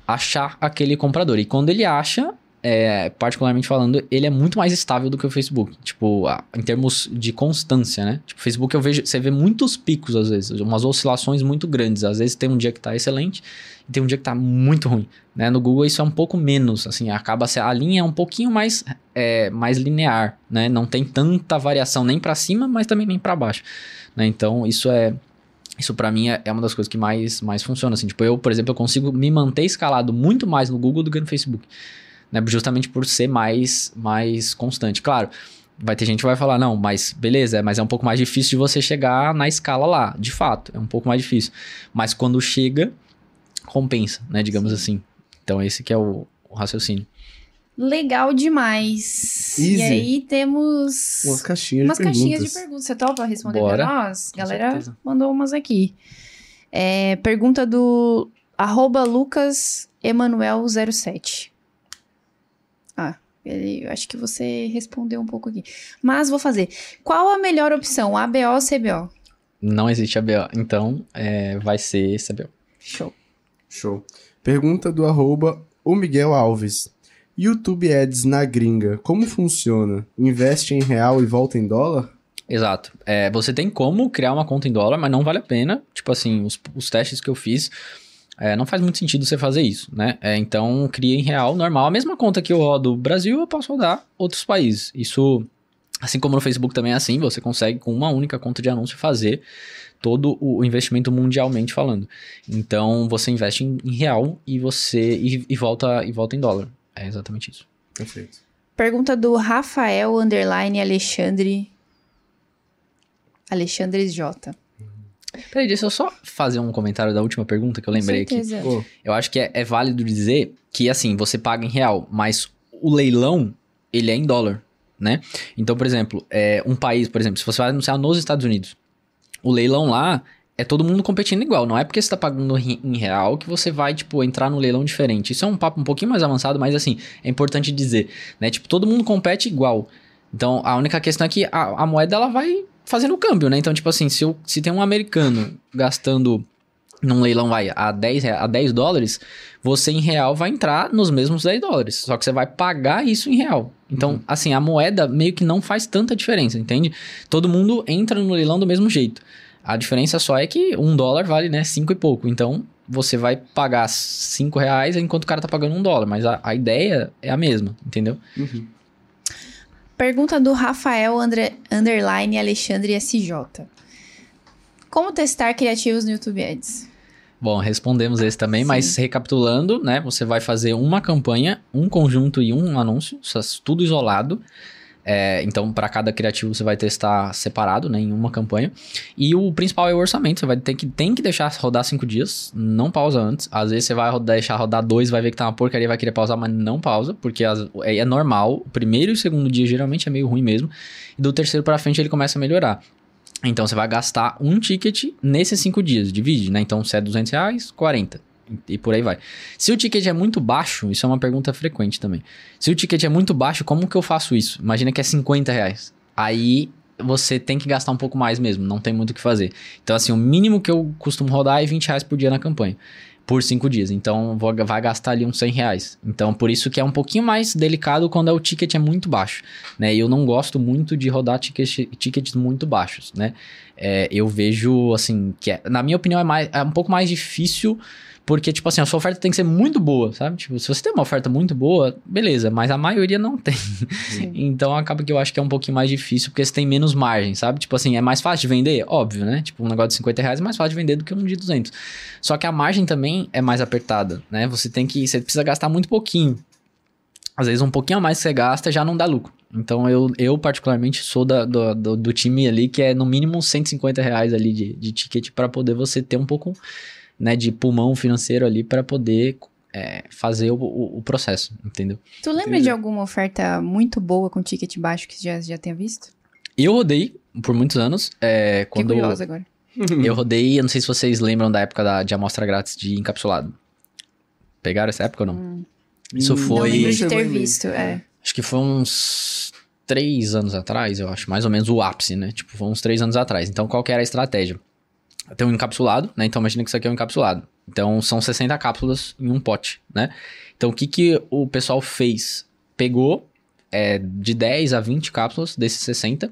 C: achar aquele comprador. E quando ele acha, é, particularmente falando, ele é muito mais estável do que o Facebook. Tipo, em termos de constância, né? Tipo, Facebook eu vejo, você vê muitos picos às vezes, umas oscilações muito grandes. Às vezes tem um dia que tá excelente e tem um dia que tá muito ruim, né? No Google isso é um pouco menos, assim, acaba a linha é um pouquinho mais é, mais linear, né? Não tem tanta variação nem para cima, mas também nem para baixo, né? Então, isso é isso pra mim é é uma das coisas que mais, mais funciona, assim. Tipo, eu, por exemplo, eu consigo me manter escalado muito mais no Google do que no Facebook. Né? Justamente por ser mais, mais constante. Claro, vai ter gente que vai falar, não, mas beleza, mas é um pouco mais difícil de você chegar na escala lá. De fato, é um pouco mais difícil. Mas quando chega, compensa, né? Digamos assim. Então, esse que é o, o raciocínio.
A: Legal demais.
B: Easy.
A: E aí temos
B: Umas caixinhas
A: umas
B: de perguntas.
A: caixinhas de perguntas. Você topa responder
C: Bora.
A: pra nós?
C: Com
A: Galera
C: certeza.
A: mandou umas aqui. É, pergunta do arroba Lucas Emanuel07. Ah, ele, eu acho que você respondeu um pouco aqui. Mas vou fazer. Qual a melhor opção, ABO ou CBO?
C: Não existe ABO. Então, é, vai ser CBO.
A: Show.
B: Show. Pergunta do arroba o Miguel Alves. YouTube Ads na gringa, como funciona? Investe em real e volta em dólar?
C: Exato. É, você tem como criar uma conta em dólar, mas não vale a pena. Tipo assim, os, os testes que eu fiz, é, não faz muito sentido você fazer isso, né? É, então, cria em real, normal. A mesma conta que eu rodo Brasil, eu posso rodar outros países. Isso, assim como no Facebook também é assim, você consegue com uma única conta de anúncio fazer todo o investimento mundialmente falando. Então, você investe em, em real e você e, e volta e volta em dólar. É exatamente isso.
B: Perfeito.
A: Pergunta do Rafael Underline Alexandre. Alexandre J.
C: Peraí, deixa eu só fazer um comentário da última pergunta que eu lembrei aqui. Eu acho que é, é válido dizer que, assim, você paga em real, mas o leilão, ele é em dólar, né? Então, por exemplo, é, um país, por exemplo, se você vai anunciar nos Estados Unidos, o leilão lá é todo mundo competindo igual. Não é porque você tá pagando em real que você vai, tipo, entrar no leilão diferente. Isso é um papo um pouquinho mais avançado, mas, assim, é importante dizer, né? Tipo, todo mundo compete igual. Então, a única questão é que a, a moeda, ela vai fazendo o câmbio, né? Então, tipo assim, se, eu, se tem um americano gastando num leilão vai a 10, rea- a 10 dólares, você em real vai entrar nos mesmos 10 dólares. Só que você vai pagar isso em real. Então, assim, a moeda meio que não faz tanta diferença, entende? Todo mundo entra no leilão do mesmo jeito. A diferença só é que um dólar vale, né, cinco e pouco. Então, você vai pagar cinco reais enquanto o cara tá pagando um dólar. Mas a, a ideia é a mesma, entendeu?
B: uhum.
A: Pergunta do Rafael Andre, Underline Alexandre SJ. Como testar criativos no YouTube Ads?
C: Bom, respondemos esse também, mas recapitulando, né? Você vai fazer uma campanha, um conjunto e um anúncio, tudo isolado. É, então, para cada criativo você vai testar separado, né, em uma campanha. E o principal é o orçamento. Você vai ter que, tem que deixar rodar cinco dias, não pausa antes. Às vezes você vai rodar- deixar rodar dois, vai ver que tá uma porcaria, vai querer pausar, mas não pausa, porque as- é, é normal. O primeiro e o segundo dia geralmente é meio ruim mesmo. E do terceiro para frente ele começa a melhorar. Então você vai gastar um ticket nesses cinco dias, divide, né? Então se é 200 reais, 40. E por aí vai. Se o ticket é muito baixo, isso é uma pergunta frequente também. Se o ticket é muito baixo, como que eu faço isso? Imagina que é 50 reais. Aí você tem que gastar um pouco mais mesmo, não tem muito o que fazer. Então, assim, o mínimo que eu costumo rodar é 20 reais por dia na campanha. Por cinco dias. Então, vou, vai gastar ali uns 100 reais. Então, por isso que é um pouquinho mais delicado quando é o ticket é muito baixo. Né? E eu não gosto muito de rodar ticket, tickets muito baixos, né? É, eu vejo, assim, que é, na minha opinião é, mais, é um pouco mais difícil porque, tipo assim, a sua oferta tem que ser muito boa, sabe? Tipo, se você tem uma oferta muito boa, beleza, mas a maioria não tem. então acaba que eu acho que é um pouquinho mais difícil, porque você tem menos margem, sabe? Tipo assim, é mais fácil de vender? Óbvio, né? Tipo, um negócio de 50 reais é mais fácil de vender do que um de 200. Só que a margem também é mais apertada, né? Você tem que, você precisa gastar muito pouquinho. Às vezes um pouquinho a mais que você gasta já não dá lucro. Então eu, eu particularmente sou da, do, do, do time ali que é no mínimo 150 reais ali de, de ticket para poder você ter um pouco né, de pulmão financeiro ali para poder é, fazer o, o, o, processo, entendeu?
A: Tu lembra
B: Entendi.
A: de alguma oferta muito boa com ticket baixo que já, já tenha visto?
C: Eu rodei por muitos anos. É, quando
A: Fiquei curiosa agora.
C: eu rodei, eu não sei se vocês lembram da época da, de amostra grátis de encapsulado. Pegaram essa época ou não?
A: Hum,
C: Isso
B: Hum,
C: foi-
A: Não lembro de ter visto, é.
C: Acho que foi uns três anos atrás, eu acho. Mais ou menos o ápice, né? Tipo, foi uns três anos atrás. Então, qual que era a estratégia? Tem um encapsulado, né? Então, imagina que isso aqui é um encapsulado. Então, são 60 cápsulas em um pote, né? Então, o que, que o pessoal fez pegou é, de 10 a 20 cápsulas desses 60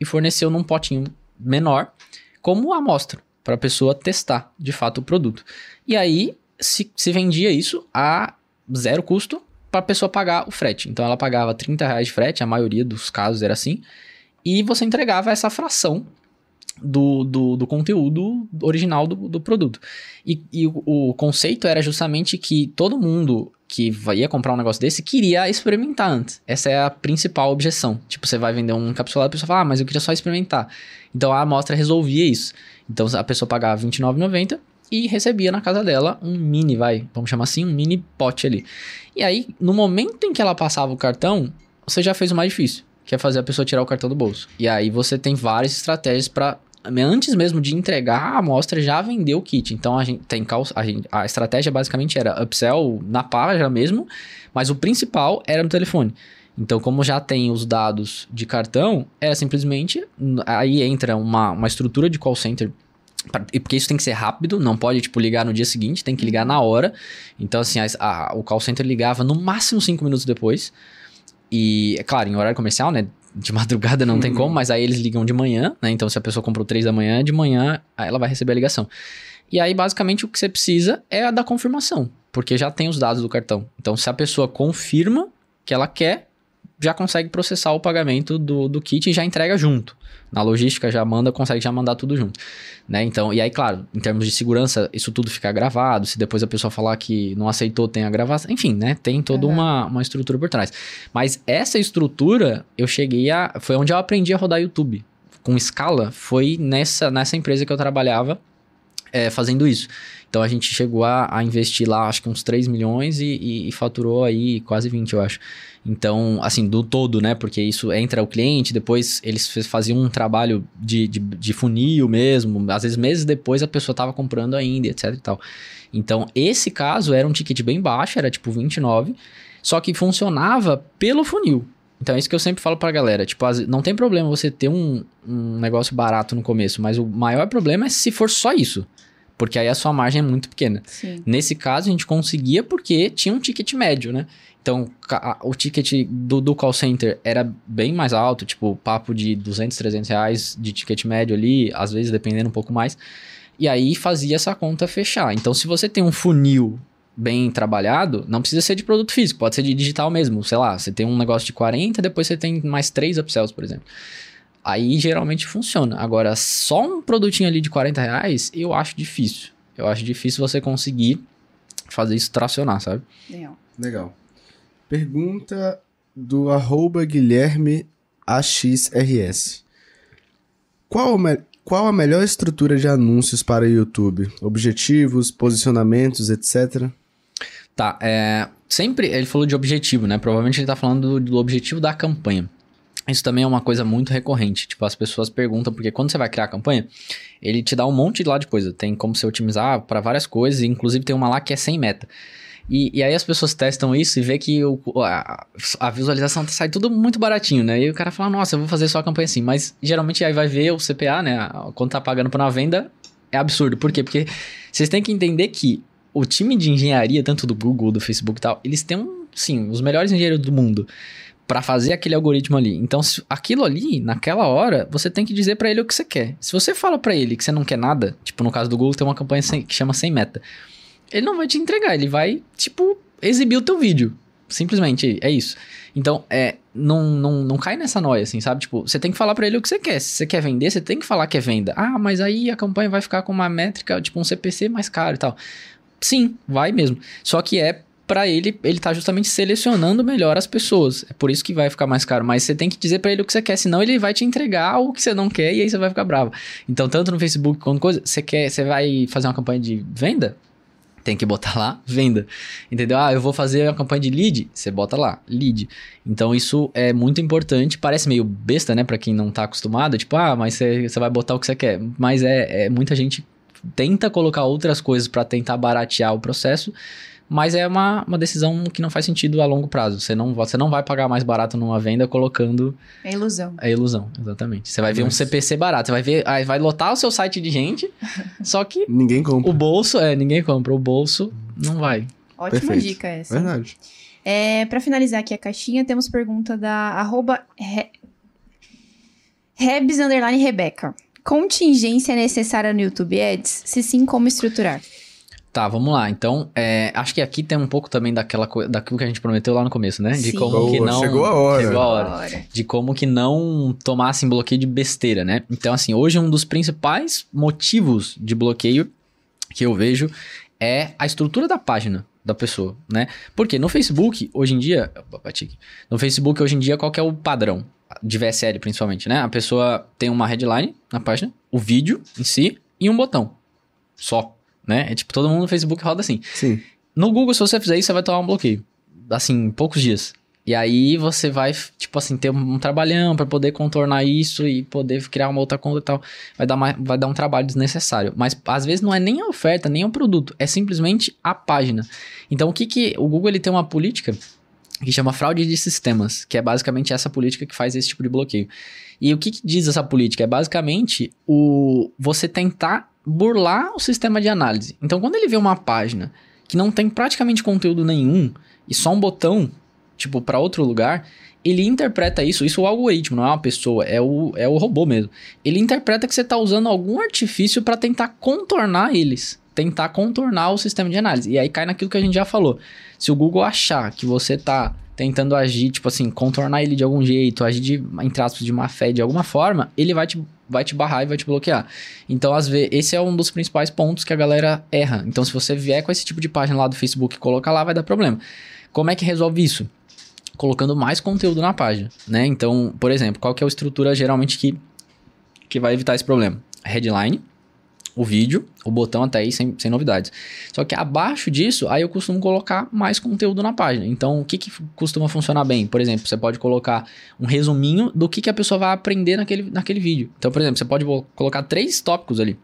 C: e forneceu num potinho menor como amostra para a pessoa testar de fato o produto. E aí se, se vendia isso a zero custo para a pessoa pagar o frete. Então ela pagava 30 reais de frete, a maioria dos casos era assim, e você entregava essa fração do, do, do conteúdo original do, do produto. E, e o, o, conceito era justamente que todo mundo que ia comprar um negócio desse queria experimentar antes. Essa é a principal objeção. Tipo, você vai vender um capsulado, a pessoa fala, ah, mas eu queria só experimentar. Então a amostra resolvia isso. Então a pessoa pagava R$29,90 e recebia na casa dela um mini, vai, vamos chamar assim, um mini pote ali. E aí, no momento em que ela passava o cartão, você já fez o mais difícil, que é fazer a pessoa tirar o cartão do bolso. E aí você tem várias estratégias para antes mesmo de entregar a amostra, já vendeu o kit. Então a gente tem a, gente, a estratégia basicamente era upsell na página mesmo, mas o principal era no telefone. Então, como já tem os dados de cartão, era simplesmente. Aí entra uma, uma estrutura de call center. Porque isso tem que ser rápido, não pode, tipo, ligar no dia seguinte, tem que ligar na hora. Então, assim, a, a, o call center ligava no máximo 5 minutos depois. E, é claro, em horário comercial, né? De madrugada não uhum. tem como, mas aí eles ligam de manhã, né? Então, se a pessoa comprou 3 da manhã, de manhã ela vai receber a ligação. E aí, basicamente, o que você precisa é a da confirmação, porque já tem os dados do cartão. Então, se a pessoa confirma que ela quer, já consegue processar o pagamento do, do kit e já entrega junto. Na logística já manda, consegue já mandar tudo junto, né? Então, e aí, claro, em termos de segurança, isso tudo fica gravado. Se depois a pessoa falar que não aceitou, tem a gravação. Enfim, né? Tem toda uhum. uma, uma estrutura por trás. Mas essa estrutura, eu cheguei a. Foi onde eu aprendi a rodar YouTube. Com escala, foi nessa, nessa empresa que eu trabalhava é, fazendo isso. Então a gente chegou a, a, investir lá, acho que uns 3 milhões e, e, e, faturou aí quase 20, eu acho. Então, assim, do todo, né? Porque isso entra o cliente, depois eles faziam um trabalho de, de, de funil mesmo. Às vezes, meses depois, a pessoa estava comprando ainda, etc e tal. Então, esse caso era um ticket bem baixo, era tipo 29, só que funcionava pelo funil. Então é isso que eu sempre falo pra galera. Tipo, não tem problema você ter um, um negócio barato no começo, mas o maior problema é se for só isso. Porque aí a sua margem é muito pequena. Sim. Nesse caso, a gente conseguia porque tinha um ticket médio, né? Então, o ticket do, do call center era bem mais alto, tipo, papo de 200, 300 reais de ticket médio ali, às vezes dependendo um pouco mais. E aí fazia essa conta fechar. Então, se você tem um funil bem trabalhado, não precisa ser de produto físico, pode ser de digital mesmo. Sei lá, você tem um negócio de 40, depois você tem mais 3 upsells, por exemplo. Aí geralmente funciona. Agora, só um produtinho ali de 40 reais, eu acho difícil. Eu acho difícil você conseguir fazer isso tracionar, sabe?
B: Legal. Legal. Pergunta do arroba Guilherme AXRS. Qual, qual a melhor estrutura de anúncios para o YouTube? Objetivos, posicionamentos, etc.
C: Tá, é, sempre ele falou de objetivo, né? Provavelmente ele está falando do, do objetivo da campanha. Isso também é uma coisa muito recorrente. Tipo, as pessoas perguntam, porque quando você vai criar a campanha, ele te dá um monte de lá de coisa. Tem como você otimizar para várias coisas, inclusive tem uma lá que é sem meta. E, e aí as pessoas testam isso e vê que o, a, a, visualização sai tudo muito baratinho, né? E o cara fala, nossa, eu vou fazer só a campanha assim. Mas geralmente aí vai ver o CPA, né? Quando tá pagando por uma venda, é absurdo. Por quê? Porque vocês têm que entender que o time de engenharia, tanto do Google, do Facebook e tal, eles têm, um, sim, os melhores engenheiros do mundo para fazer aquele algoritmo ali. Então, aquilo ali, naquela hora, você tem que dizer para ele o que você quer. Se você fala para ele que você não quer nada, tipo no caso do Google tem uma campanha sem, que chama sem meta ele não vai te entregar, ele vai, tipo, exibir o teu vídeo. Simplesmente, é isso. Então, é, não, não, não cai nessa noia, assim, sabe? Tipo, você tem que falar para ele o que você quer. Se você quer vender, você tem que falar que é venda. Ah, mas aí a campanha vai ficar com uma métrica, tipo um CPC mais caro e tal. Sim, vai mesmo. Só que é para ele, ele tá justamente selecionando melhor as pessoas. É por isso que vai ficar mais caro. Mas você tem que dizer para ele o que você quer, senão ele vai te entregar o que você não quer e aí você vai ficar bravo. Então, tanto no Facebook quanto coisa, você quer, você vai fazer uma campanha de venda? tem que botar lá venda. Entendeu? Ah, eu vou fazer a campanha de lead, você bota lá, lead. Então isso é muito importante, parece meio besta, né, para quem não tá acostumado, tipo, ah, mas você, você vai botar o que você quer. Mas é, é muita gente tenta colocar outras coisas para tentar baratear o processo mas é uma, uma decisão que não faz sentido a longo prazo. Você não, você não vai pagar mais barato numa venda colocando.
A: É ilusão.
C: É ilusão, exatamente. Você vai ver um CPC barato. Você vai ver. Aí vai lotar o seu site de gente, só que.
B: ninguém compra.
C: O bolso, é, ninguém compra. O bolso não vai.
A: Ótima Perfeito. dica essa.
B: Verdade.
A: É, para finalizar aqui a caixinha, temos pergunta da arroba Re... Rebs underline Rebeca. Contingência necessária no YouTube Ads? Se sim, como estruturar?
C: Tá, vamos lá. Então, é, acho que aqui tem um pouco também daquela daquilo que a gente prometeu lá no começo, né? De
A: Sim.
C: como
B: Boa,
C: que não.
B: chegou a hora.
C: Chegou a hora. De como que não tomassem bloqueio de besteira, né? Então, assim, hoje um dos principais motivos de bloqueio que eu vejo é a estrutura da página da pessoa, né? Porque no Facebook, hoje em dia. No Facebook, hoje em dia, qual que é o padrão? De VSL, principalmente, né? A pessoa tem uma headline na página, o vídeo em si e um botão. Só. Né? É tipo, todo mundo no Facebook roda assim.
B: Sim.
C: No Google, se você fizer isso, você vai tomar um bloqueio. Assim, em poucos dias. E aí você vai, tipo assim, ter um trabalhão pra poder contornar isso e poder criar uma outra conta e tal. Vai dar, mais, vai dar um trabalho desnecessário. Mas às vezes não é nem a oferta, nem o produto. É simplesmente a página. Então o que que... O Google ele tem uma política que chama fraude de sistemas. Que é basicamente essa política que faz esse tipo de bloqueio. E o que, que diz essa política? É basicamente o você tentar burlar o sistema de análise. Então, quando ele vê uma página que não tem praticamente conteúdo nenhum e só um botão, tipo, para outro lugar, ele interpreta isso, isso é o algoritmo, não é uma pessoa, é o, é o robô mesmo. Ele interpreta que você está usando algum artifício para tentar contornar eles, tentar contornar o sistema de análise. E aí cai naquilo que a gente já falou. Se o Google achar que você tá tentando agir, tipo assim, contornar ele de algum jeito, agir de, entre aspas, de má fé de alguma forma, ele vai te, vai te barrar e vai te bloquear. Então, às vezes, esse é um dos principais pontos que a galera erra. Então, se você vier com esse tipo de página lá do Facebook e colocar lá, vai dar problema. Como é que resolve isso? Colocando mais conteúdo na página, né? Então, por exemplo, qual que é a estrutura geralmente que, que vai evitar esse problema? Headline, o vídeo, o botão até aí sem, sem novidades. Só que abaixo disso, aí eu costumo colocar mais conteúdo na página. Então, o que, que costuma funcionar bem? Por exemplo, você pode colocar um resuminho do que, que a pessoa vai aprender naquele, naquele vídeo. Então, por exemplo, você pode colocar três tópicos ali.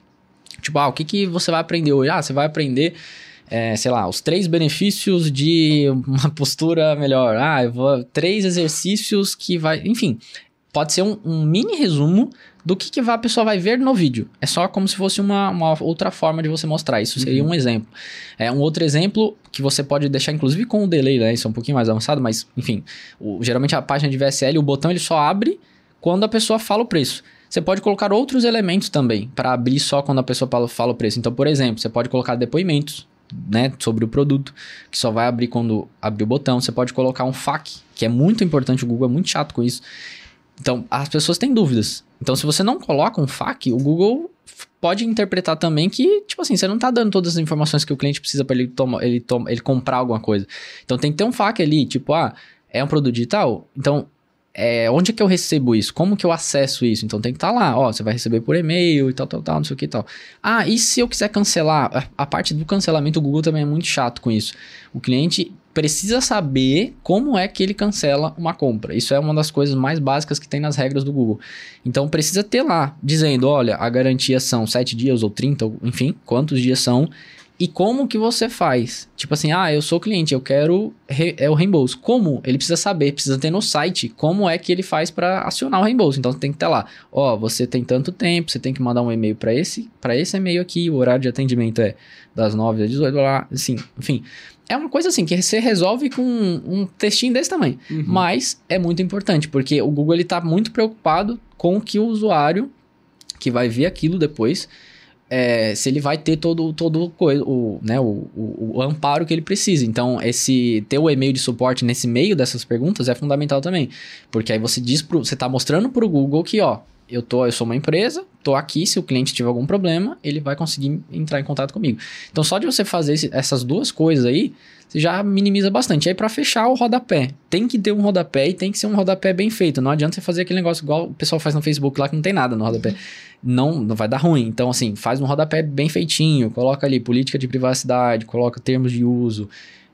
C: Tipo, ah, o que, que você vai aprender hoje? Ah, você vai aprender, é, sei lá, os três benefícios de uma postura melhor. Ah, eu vou, três exercícios que vai. Enfim, pode ser um, um mini resumo do que, que a pessoa vai ver no vídeo. É só como se fosse uma, uma outra forma de você mostrar. Isso seria um exemplo. É um outro exemplo que você pode deixar, inclusive, com o delay, né? Isso é um pouquinho mais avançado, mas, enfim. o- geralmente a página de VSL, o botão ele só abre quando a pessoa fala o preço. Você pode colocar outros elementos também para abrir só quando a pessoa fala, fala o preço. Então, por exemplo, você pode colocar depoimentos, né, sobre o produto, que só vai abrir quando abrir o botão. Você pode colocar um FAQ, que é muito importante, o Google é muito chato com isso. Então, as pessoas têm dúvidas. Então, se você não coloca um FAQ, o Google pode interpretar também que, tipo assim, você não tá dando todas as informações que o cliente precisa para ele, toma, ele, toma, ele comprar alguma coisa. Então, tem que ter um FAQ ali, tipo, ah, é um produto digital? Então, é, onde é que eu recebo isso? Como que eu acesso isso? Então, tem que estar lá, ó, você vai receber por e-mail e tal, tal, tal, não sei o que e tal. Ah, e se eu quiser cancelar? A parte do cancelamento, o Google também é muito chato com isso. O cliente precisa saber como é que ele cancela uma compra. Isso é uma das coisas mais básicas que tem nas regras do Google. Então precisa ter lá, dizendo, olha, a garantia são 7 dias ou 30, ou, enfim, quantos dias são. E como que você faz? Tipo assim, ah, eu sou cliente, eu quero re- é o reembolso. Como? Ele precisa saber, precisa ter no site como é que ele faz para acionar o reembolso. Então tem que ter lá, ó, você tem tanto tempo, você tem que mandar um e-mail para esse, para esse e-mail aqui, o horário de atendimento é das 9 às 18, lá, assim, enfim. É uma coisa assim que você resolve com um, um textinho desse tamanho.
B: Uhum.
C: Mas é muito importante, porque o Google ele tá muito preocupado com que o usuário que vai ver aquilo depois, é, se ele vai ter todo, todo o o, né, o, o, o amparo que ele precisa. Então, esse ter o e-mail de suporte nesse meio dessas perguntas é fundamental também. Porque aí você diz pro, você tá mostrando pro Google que, ó, eu, tô, eu sou uma empresa, tô aqui, se o cliente tiver algum problema, ele vai conseguir entrar em contato comigo. Então, só de você fazer esse- essas duas coisas aí, você já minimiza bastante. Aí, para fechar o rodapé, tem que ter um rodapé e tem que ser um rodapé bem feito. Não adianta você fazer aquele negócio igual o pessoal faz no Facebook lá que não tem nada no rodapé. Não, não vai dar ruim. Então, assim, faz um rodapé bem feitinho, coloca ali política de privacidade, coloca termos de uso.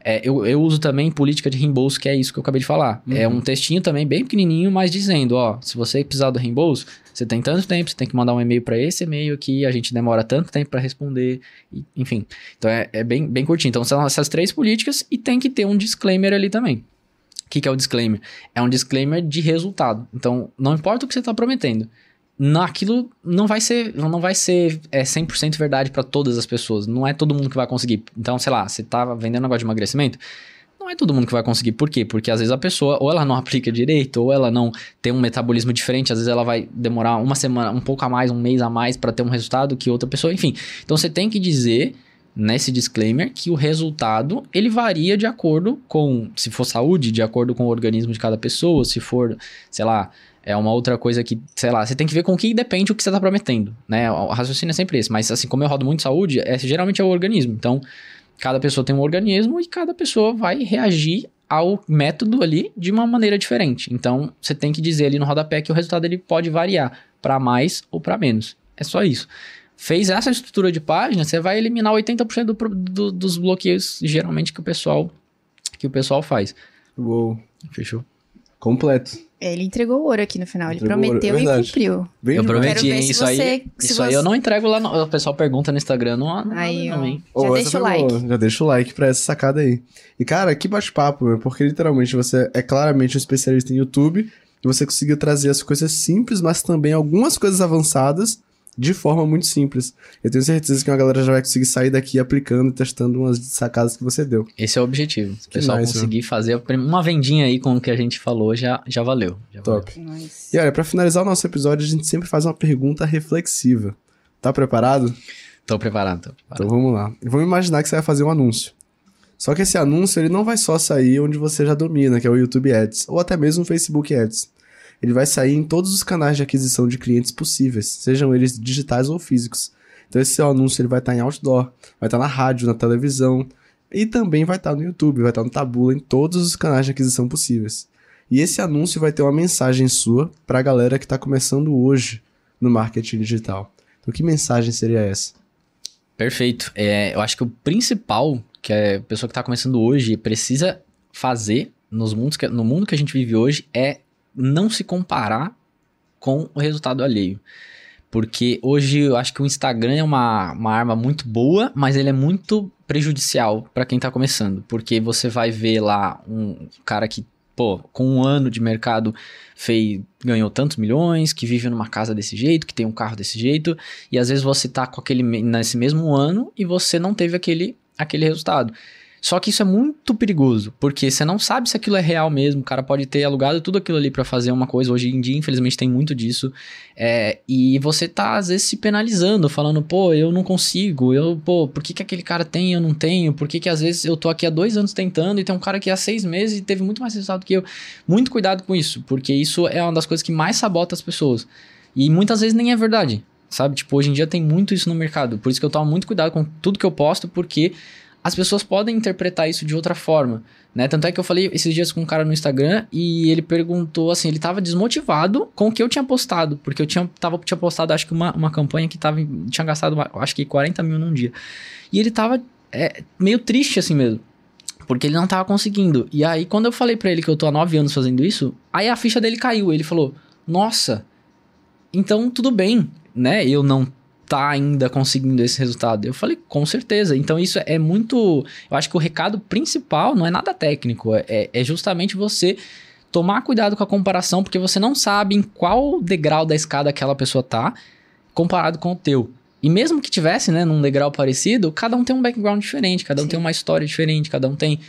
C: É, eu, eu uso também política de reembolso, que é isso que eu acabei de falar. É um textinho também bem pequenininho, mas dizendo, ó, se você precisar do reembolso, você tem tanto tempo, você tem que mandar um e-mail para esse e-mail aqui, a gente demora tanto tempo para responder, e- enfim. Então é, é bem, bem curtinho. Então são essas três políticas e tem que ter um disclaimer ali também. O que, que é o disclaimer? É um disclaimer de resultado. Então, não importa o que você está prometendo, não, aquilo não vai ser, não vai ser é, 100% verdade para todas as pessoas. Não é todo mundo que vai conseguir. Então, sei lá, você tá vendendo um negócio de emagrecimento, não é todo mundo que vai conseguir. Por quê? Porque às vezes a pessoa, ou ela não aplica direito, ou ela não tem um metabolismo diferente, às vezes ela vai demorar uma semana, um pouco a mais, um mês a mais para ter um resultado que outra pessoa, enfim. Então você tem que dizer nesse disclaimer que o resultado ele varia de acordo com, se for saúde, de acordo com o organismo de cada pessoa, se for, sei lá, é uma outra coisa que, sei lá, você tem que ver com o que depende o que você tá prometendo, né? O raciocínio é sempre esse, mas assim, como eu rodo muito saúde, é, geralmente é o organismo. Então, cada pessoa tem um organismo e cada pessoa vai reagir ao método ali de uma maneira diferente. Então, você tem que dizer ali no rodapé que o resultado ele pode variar para mais ou para menos. É só isso. Fez essa estrutura de página, você vai eliminar 80% do, do, dos bloqueios, geralmente, que o pessoal que o pessoal faz.
B: Uou.
C: Fechou?
B: Completo.
A: Ele entregou o ouro aqui no final. Ele
B: Entregou ouro,
A: prometeu e
B: verdade.
A: cumpriu.
B: Bem
C: eu prometi,
A: Quero ver
C: hein?
A: se
C: Isso
A: você-
C: aí, isso aí
A: você-
C: eu não entrego lá. No, o pessoal pergunta no Instagram, não, não,
A: Aí,
C: não,
A: ó.
C: hein?
A: Já
B: Ô,
A: deixa o like.
B: boa. Já deixa o like pra essa sacada aí. E, cara, que bate-papo, meu, porque literalmente você é claramente um especialista em YouTube e você conseguiu trazer as coisas simples, mas também algumas coisas avançadas de forma muito simples. Eu tenho certeza que uma galera já vai conseguir sair daqui aplicando e testando umas sacadas que você deu.
C: Esse é o objetivo. Se o pessoal
B: nice,
C: conseguir fazer a prim- uma vendinha aí com o que a gente falou, já, já valeu. Já valeu.
B: Top.
A: Nice.
B: E olha, pra finalizar o nosso episódio, a gente sempre faz uma pergunta reflexiva. Tá preparado?
C: Tô preparado, tô preparado.
B: Então vamos lá. Vamos imaginar que você vai fazer um anúncio. Só que esse anúncio ele não vai só sair onde você já domina, que é o YouTube Ads, ou até mesmo o Facebook Ads. Ele vai sair em todos os canais de aquisição de clientes possíveis, sejam eles digitais ou físicos. Então esse seu anúncio ele vai estar em outdoor, vai estar na rádio, na televisão e também vai estar no YouTube, vai estar no Tabula, em todos os canais de aquisição possíveis. E esse anúncio vai ter uma mensagem sua para a galera que está começando hoje no marketing digital. Então que mensagem seria essa?
C: Perfeito. É, eu acho que o principal que a pessoa que está começando hoje precisa fazer nos mundos que- no mundo que a gente vive hoje é não se comparar com o resultado alheio. Porque hoje eu acho que o Instagram é uma, uma arma muito boa, mas ele é muito prejudicial para quem tá começando. Porque você vai ver lá um cara que, pô, com um ano de mercado fez, ganhou tantos milhões, que vive numa casa desse jeito, que tem um carro desse jeito, e às vezes você tá com aquele nesse mesmo ano e você não teve aquele, aquele resultado. Só que isso é muito perigoso, porque você não sabe se aquilo é real mesmo. O cara pode ter alugado tudo aquilo ali pra fazer uma coisa. Hoje em dia, infelizmente, tem muito disso. É, e você tá, às vezes, se penalizando, falando, pô, eu não consigo, eu, pô, por que, que aquele cara tem e eu não tenho? Por que, que às vezes eu tô aqui há dois anos tentando e tem um cara aqui há seis meses e teve muito mais resultado que eu? Muito cuidado com isso, porque isso é uma das coisas que mais sabota as pessoas. E muitas vezes nem é verdade, sabe? Tipo, hoje em dia tem muito isso no mercado. Por isso que eu tomo muito cuidado com tudo que eu posto, porque as pessoas podem interpretar isso de outra forma, né? Tanto é que eu falei esses dias com um cara no Instagram e ele perguntou assim, ele tava desmotivado com o que eu tinha postado, porque eu tinha, tava, tinha postado acho que uma, uma campanha que tava, tinha gastado acho que 40 mil num dia. E ele tava é, meio triste assim mesmo. Porque ele não tava conseguindo. E aí, quando eu falei pra ele que eu tô há nove anos fazendo isso, aí a ficha dele caiu. Ele falou: Nossa, então tudo bem, né? Eu não tá ainda conseguindo esse resultado. Eu falei, com certeza. Então isso é muito. Eu acho que o recado principal não é nada técnico, é, é justamente você tomar cuidado com a comparação, porque você não sabe em qual degrau da escada aquela pessoa tá comparado com o teu. E mesmo que tivesse, né, num degrau parecido, cada um tem um background diferente, cada um
A: Sim.
C: tem uma história diferente, cada um tem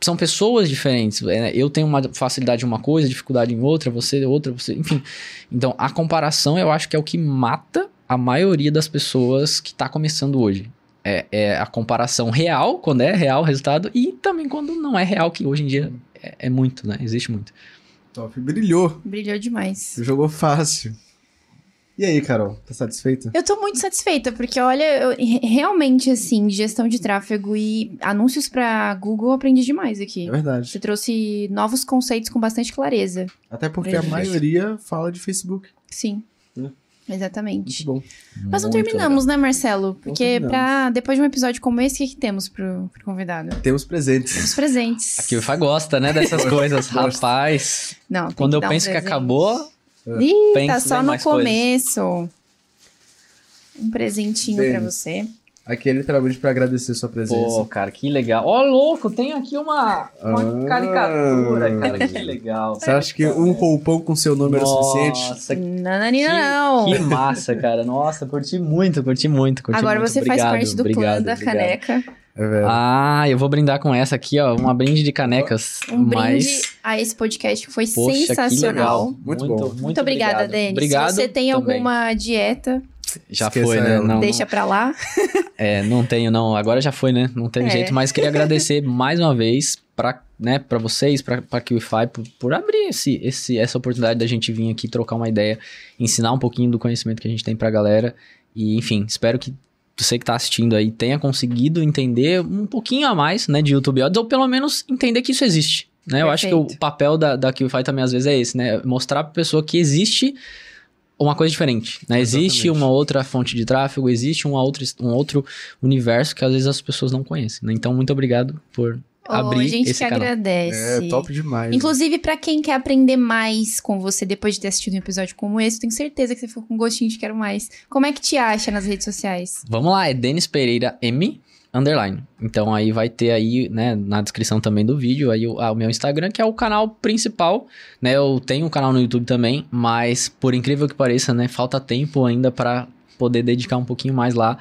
C: são pessoas diferentes. né? Eu tenho uma facilidade em uma coisa, dificuldade em outra, você outra, você, enfim. Então, a comparação eu acho que é o que mata a maioria das pessoas que está começando hoje. É, é a comparação real, quando é real o resultado, e também quando não é real, que hoje em dia é, é muito, né? Existe muito.
B: Top. Brilhou.
A: Brilhou demais.
B: Jogou fácil. E aí, Carol? Tá satisfeita?
A: Eu tô muito satisfeita, porque olha, eu, re- realmente, assim, gestão de tráfego e anúncios pra Google eu aprendi demais aqui.
B: É verdade.
A: Você trouxe novos conceitos com bastante clareza.
B: Até porque a maioria fala de Facebook.
A: Sim.
B: É.
A: Exatamente.
B: Muito bom.
A: Mas não
C: Muito
A: terminamos, né, Marcelo? Porque pra, depois de um episódio como esse, o que, que temos pro, pro convidado?
B: Temos presentes.
A: Os presentes.
C: Aqui o Fá gosta, né, dessas coisas. Rapaz,
A: Não, tem
C: quando eu
A: dar um
C: penso que acabou,
A: Ih, tá
C: penso
A: só no
C: mais coisas.
A: começo. Um presentinho
B: Bem.
A: pra você.
B: Aqui é literalmente pra agradecer sua presença.
C: pô, cara, que legal. Ó, louco, tem aqui uma, uma
B: Ah.
C: caricatura, cara, que legal.
B: Você acha que um roupão com seu nome era suficiente?
C: Nossa, que,
A: não.
C: que massa, cara. Nossa, curti muito, curti muito, curti
A: Agora
C: muito.
A: você
C: obrigado,
A: faz parte do
C: obrigado,
A: clã da
C: obrigado.
A: caneca.
B: É verdade.
C: Ah, eu vou brindar com essa aqui, ó. Uma brinde de canecas.
A: Um brinde
C: mas...
A: a esse podcast que foi
C: Poxa, que
A: sensacional.
C: legal.
B: Muito bom.
A: Muito, obrigada,
C: obrigado.
A: Denis.
C: Obrigado
A: Se você tem
C: também.
A: alguma dieta,
C: Já
B: Esqueça
C: foi, né? Não,
A: deixa pra lá.
C: É, não tenho, não. Agora já foi, né? Não teve
A: É.
C: jeito. Mas queria agradecer mais uma vez pra, né, pra vocês, pra, pra QIFI, por, por abrir esse, esse, essa oportunidade da gente vir aqui trocar uma ideia, ensinar um pouquinho do conhecimento que a gente tem pra galera. E, enfim, espero que você que tá assistindo aí tenha conseguido entender um pouquinho a mais, né, de YouTube Odds, ou pelo menos entender que isso existe. Né? Eu acho que o papel da, da QIFI também às vezes é esse, né? Mostrar pra pessoa que existe uma coisa diferente, né? Existe uma outra fonte de tráfego, existe uma outra, um outro universo que às vezes as pessoas não conhecem, né? Então, muito obrigado por
A: Ô,
C: abrir
A: a gente
C: esse
A: que
C: canal.
A: agradece.
B: É top demais.
A: Inclusive, pra quem quer aprender mais com você depois de ter assistido um episódio como esse, tenho certeza que você ficou com gostinho de quero mais. Como é que te acha nas redes sociais?
C: Vamos lá, é Denis Pereira M underline. Então aí vai ter aí, né, na descrição também do vídeo, aí o, o meu Instagram, que é o canal principal, né? Eu tenho um canal no YouTube também, mas por incrível que pareça, né, falta tempo ainda pra poder dedicar um pouquinho mais lá.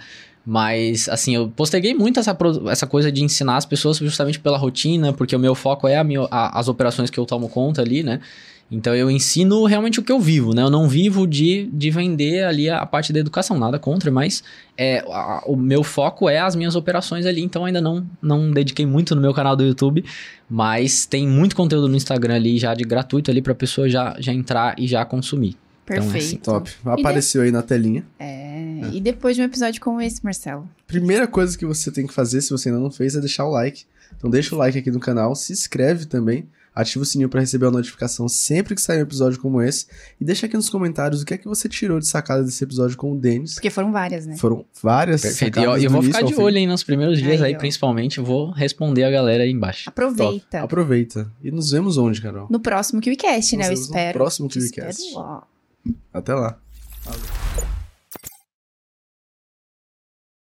C: Mas, assim, eu posterguei muito essa, essa coisa de ensinar as pessoas justamente pela rotina, porque o meu foco é a minha, a- as operações que eu tomo conta ali, né? Então eu ensino realmente o que eu vivo, né? Eu não vivo de, de vender ali a, a parte da educação, nada contra, mas é, a- o meu foco é as minhas operações ali, então ainda não, não dediquei muito no meu canal do YouTube, mas tem muito conteúdo no Instagram ali já de gratuito ali pra pessoa já, já entrar e já consumir. Então, é assim.
A: Perfeito.
B: Top. Apareceu aí na telinha.
A: É, e depois de um episódio como esse, Marcelo?
B: Primeira coisa que você tem que fazer, se você ainda não fez, é deixar o like. Então deixa o like aqui no canal, se inscreve também, ativa o sininho pra receber a notificação sempre que sair um episódio como esse. E deixa aqui nos comentários o que é que você tirou de sacada desse episódio com o Denis.
A: Porque foram várias, né?
B: Foram várias
C: Perfeito. E eu, eu vou ficar de olho aí nos primeiros dias
A: Aí,
C: aí, principalmente, eu vou responder a galera aí embaixo.
B: Top.
A: Aproveita.
B: Aproveita. E nos vemos onde, Carol?
A: No próximo KiwiCast, né? Eu
B: vemos no
A: espero.
B: próximo KiwiCast.
A: espero lá.
B: Até lá.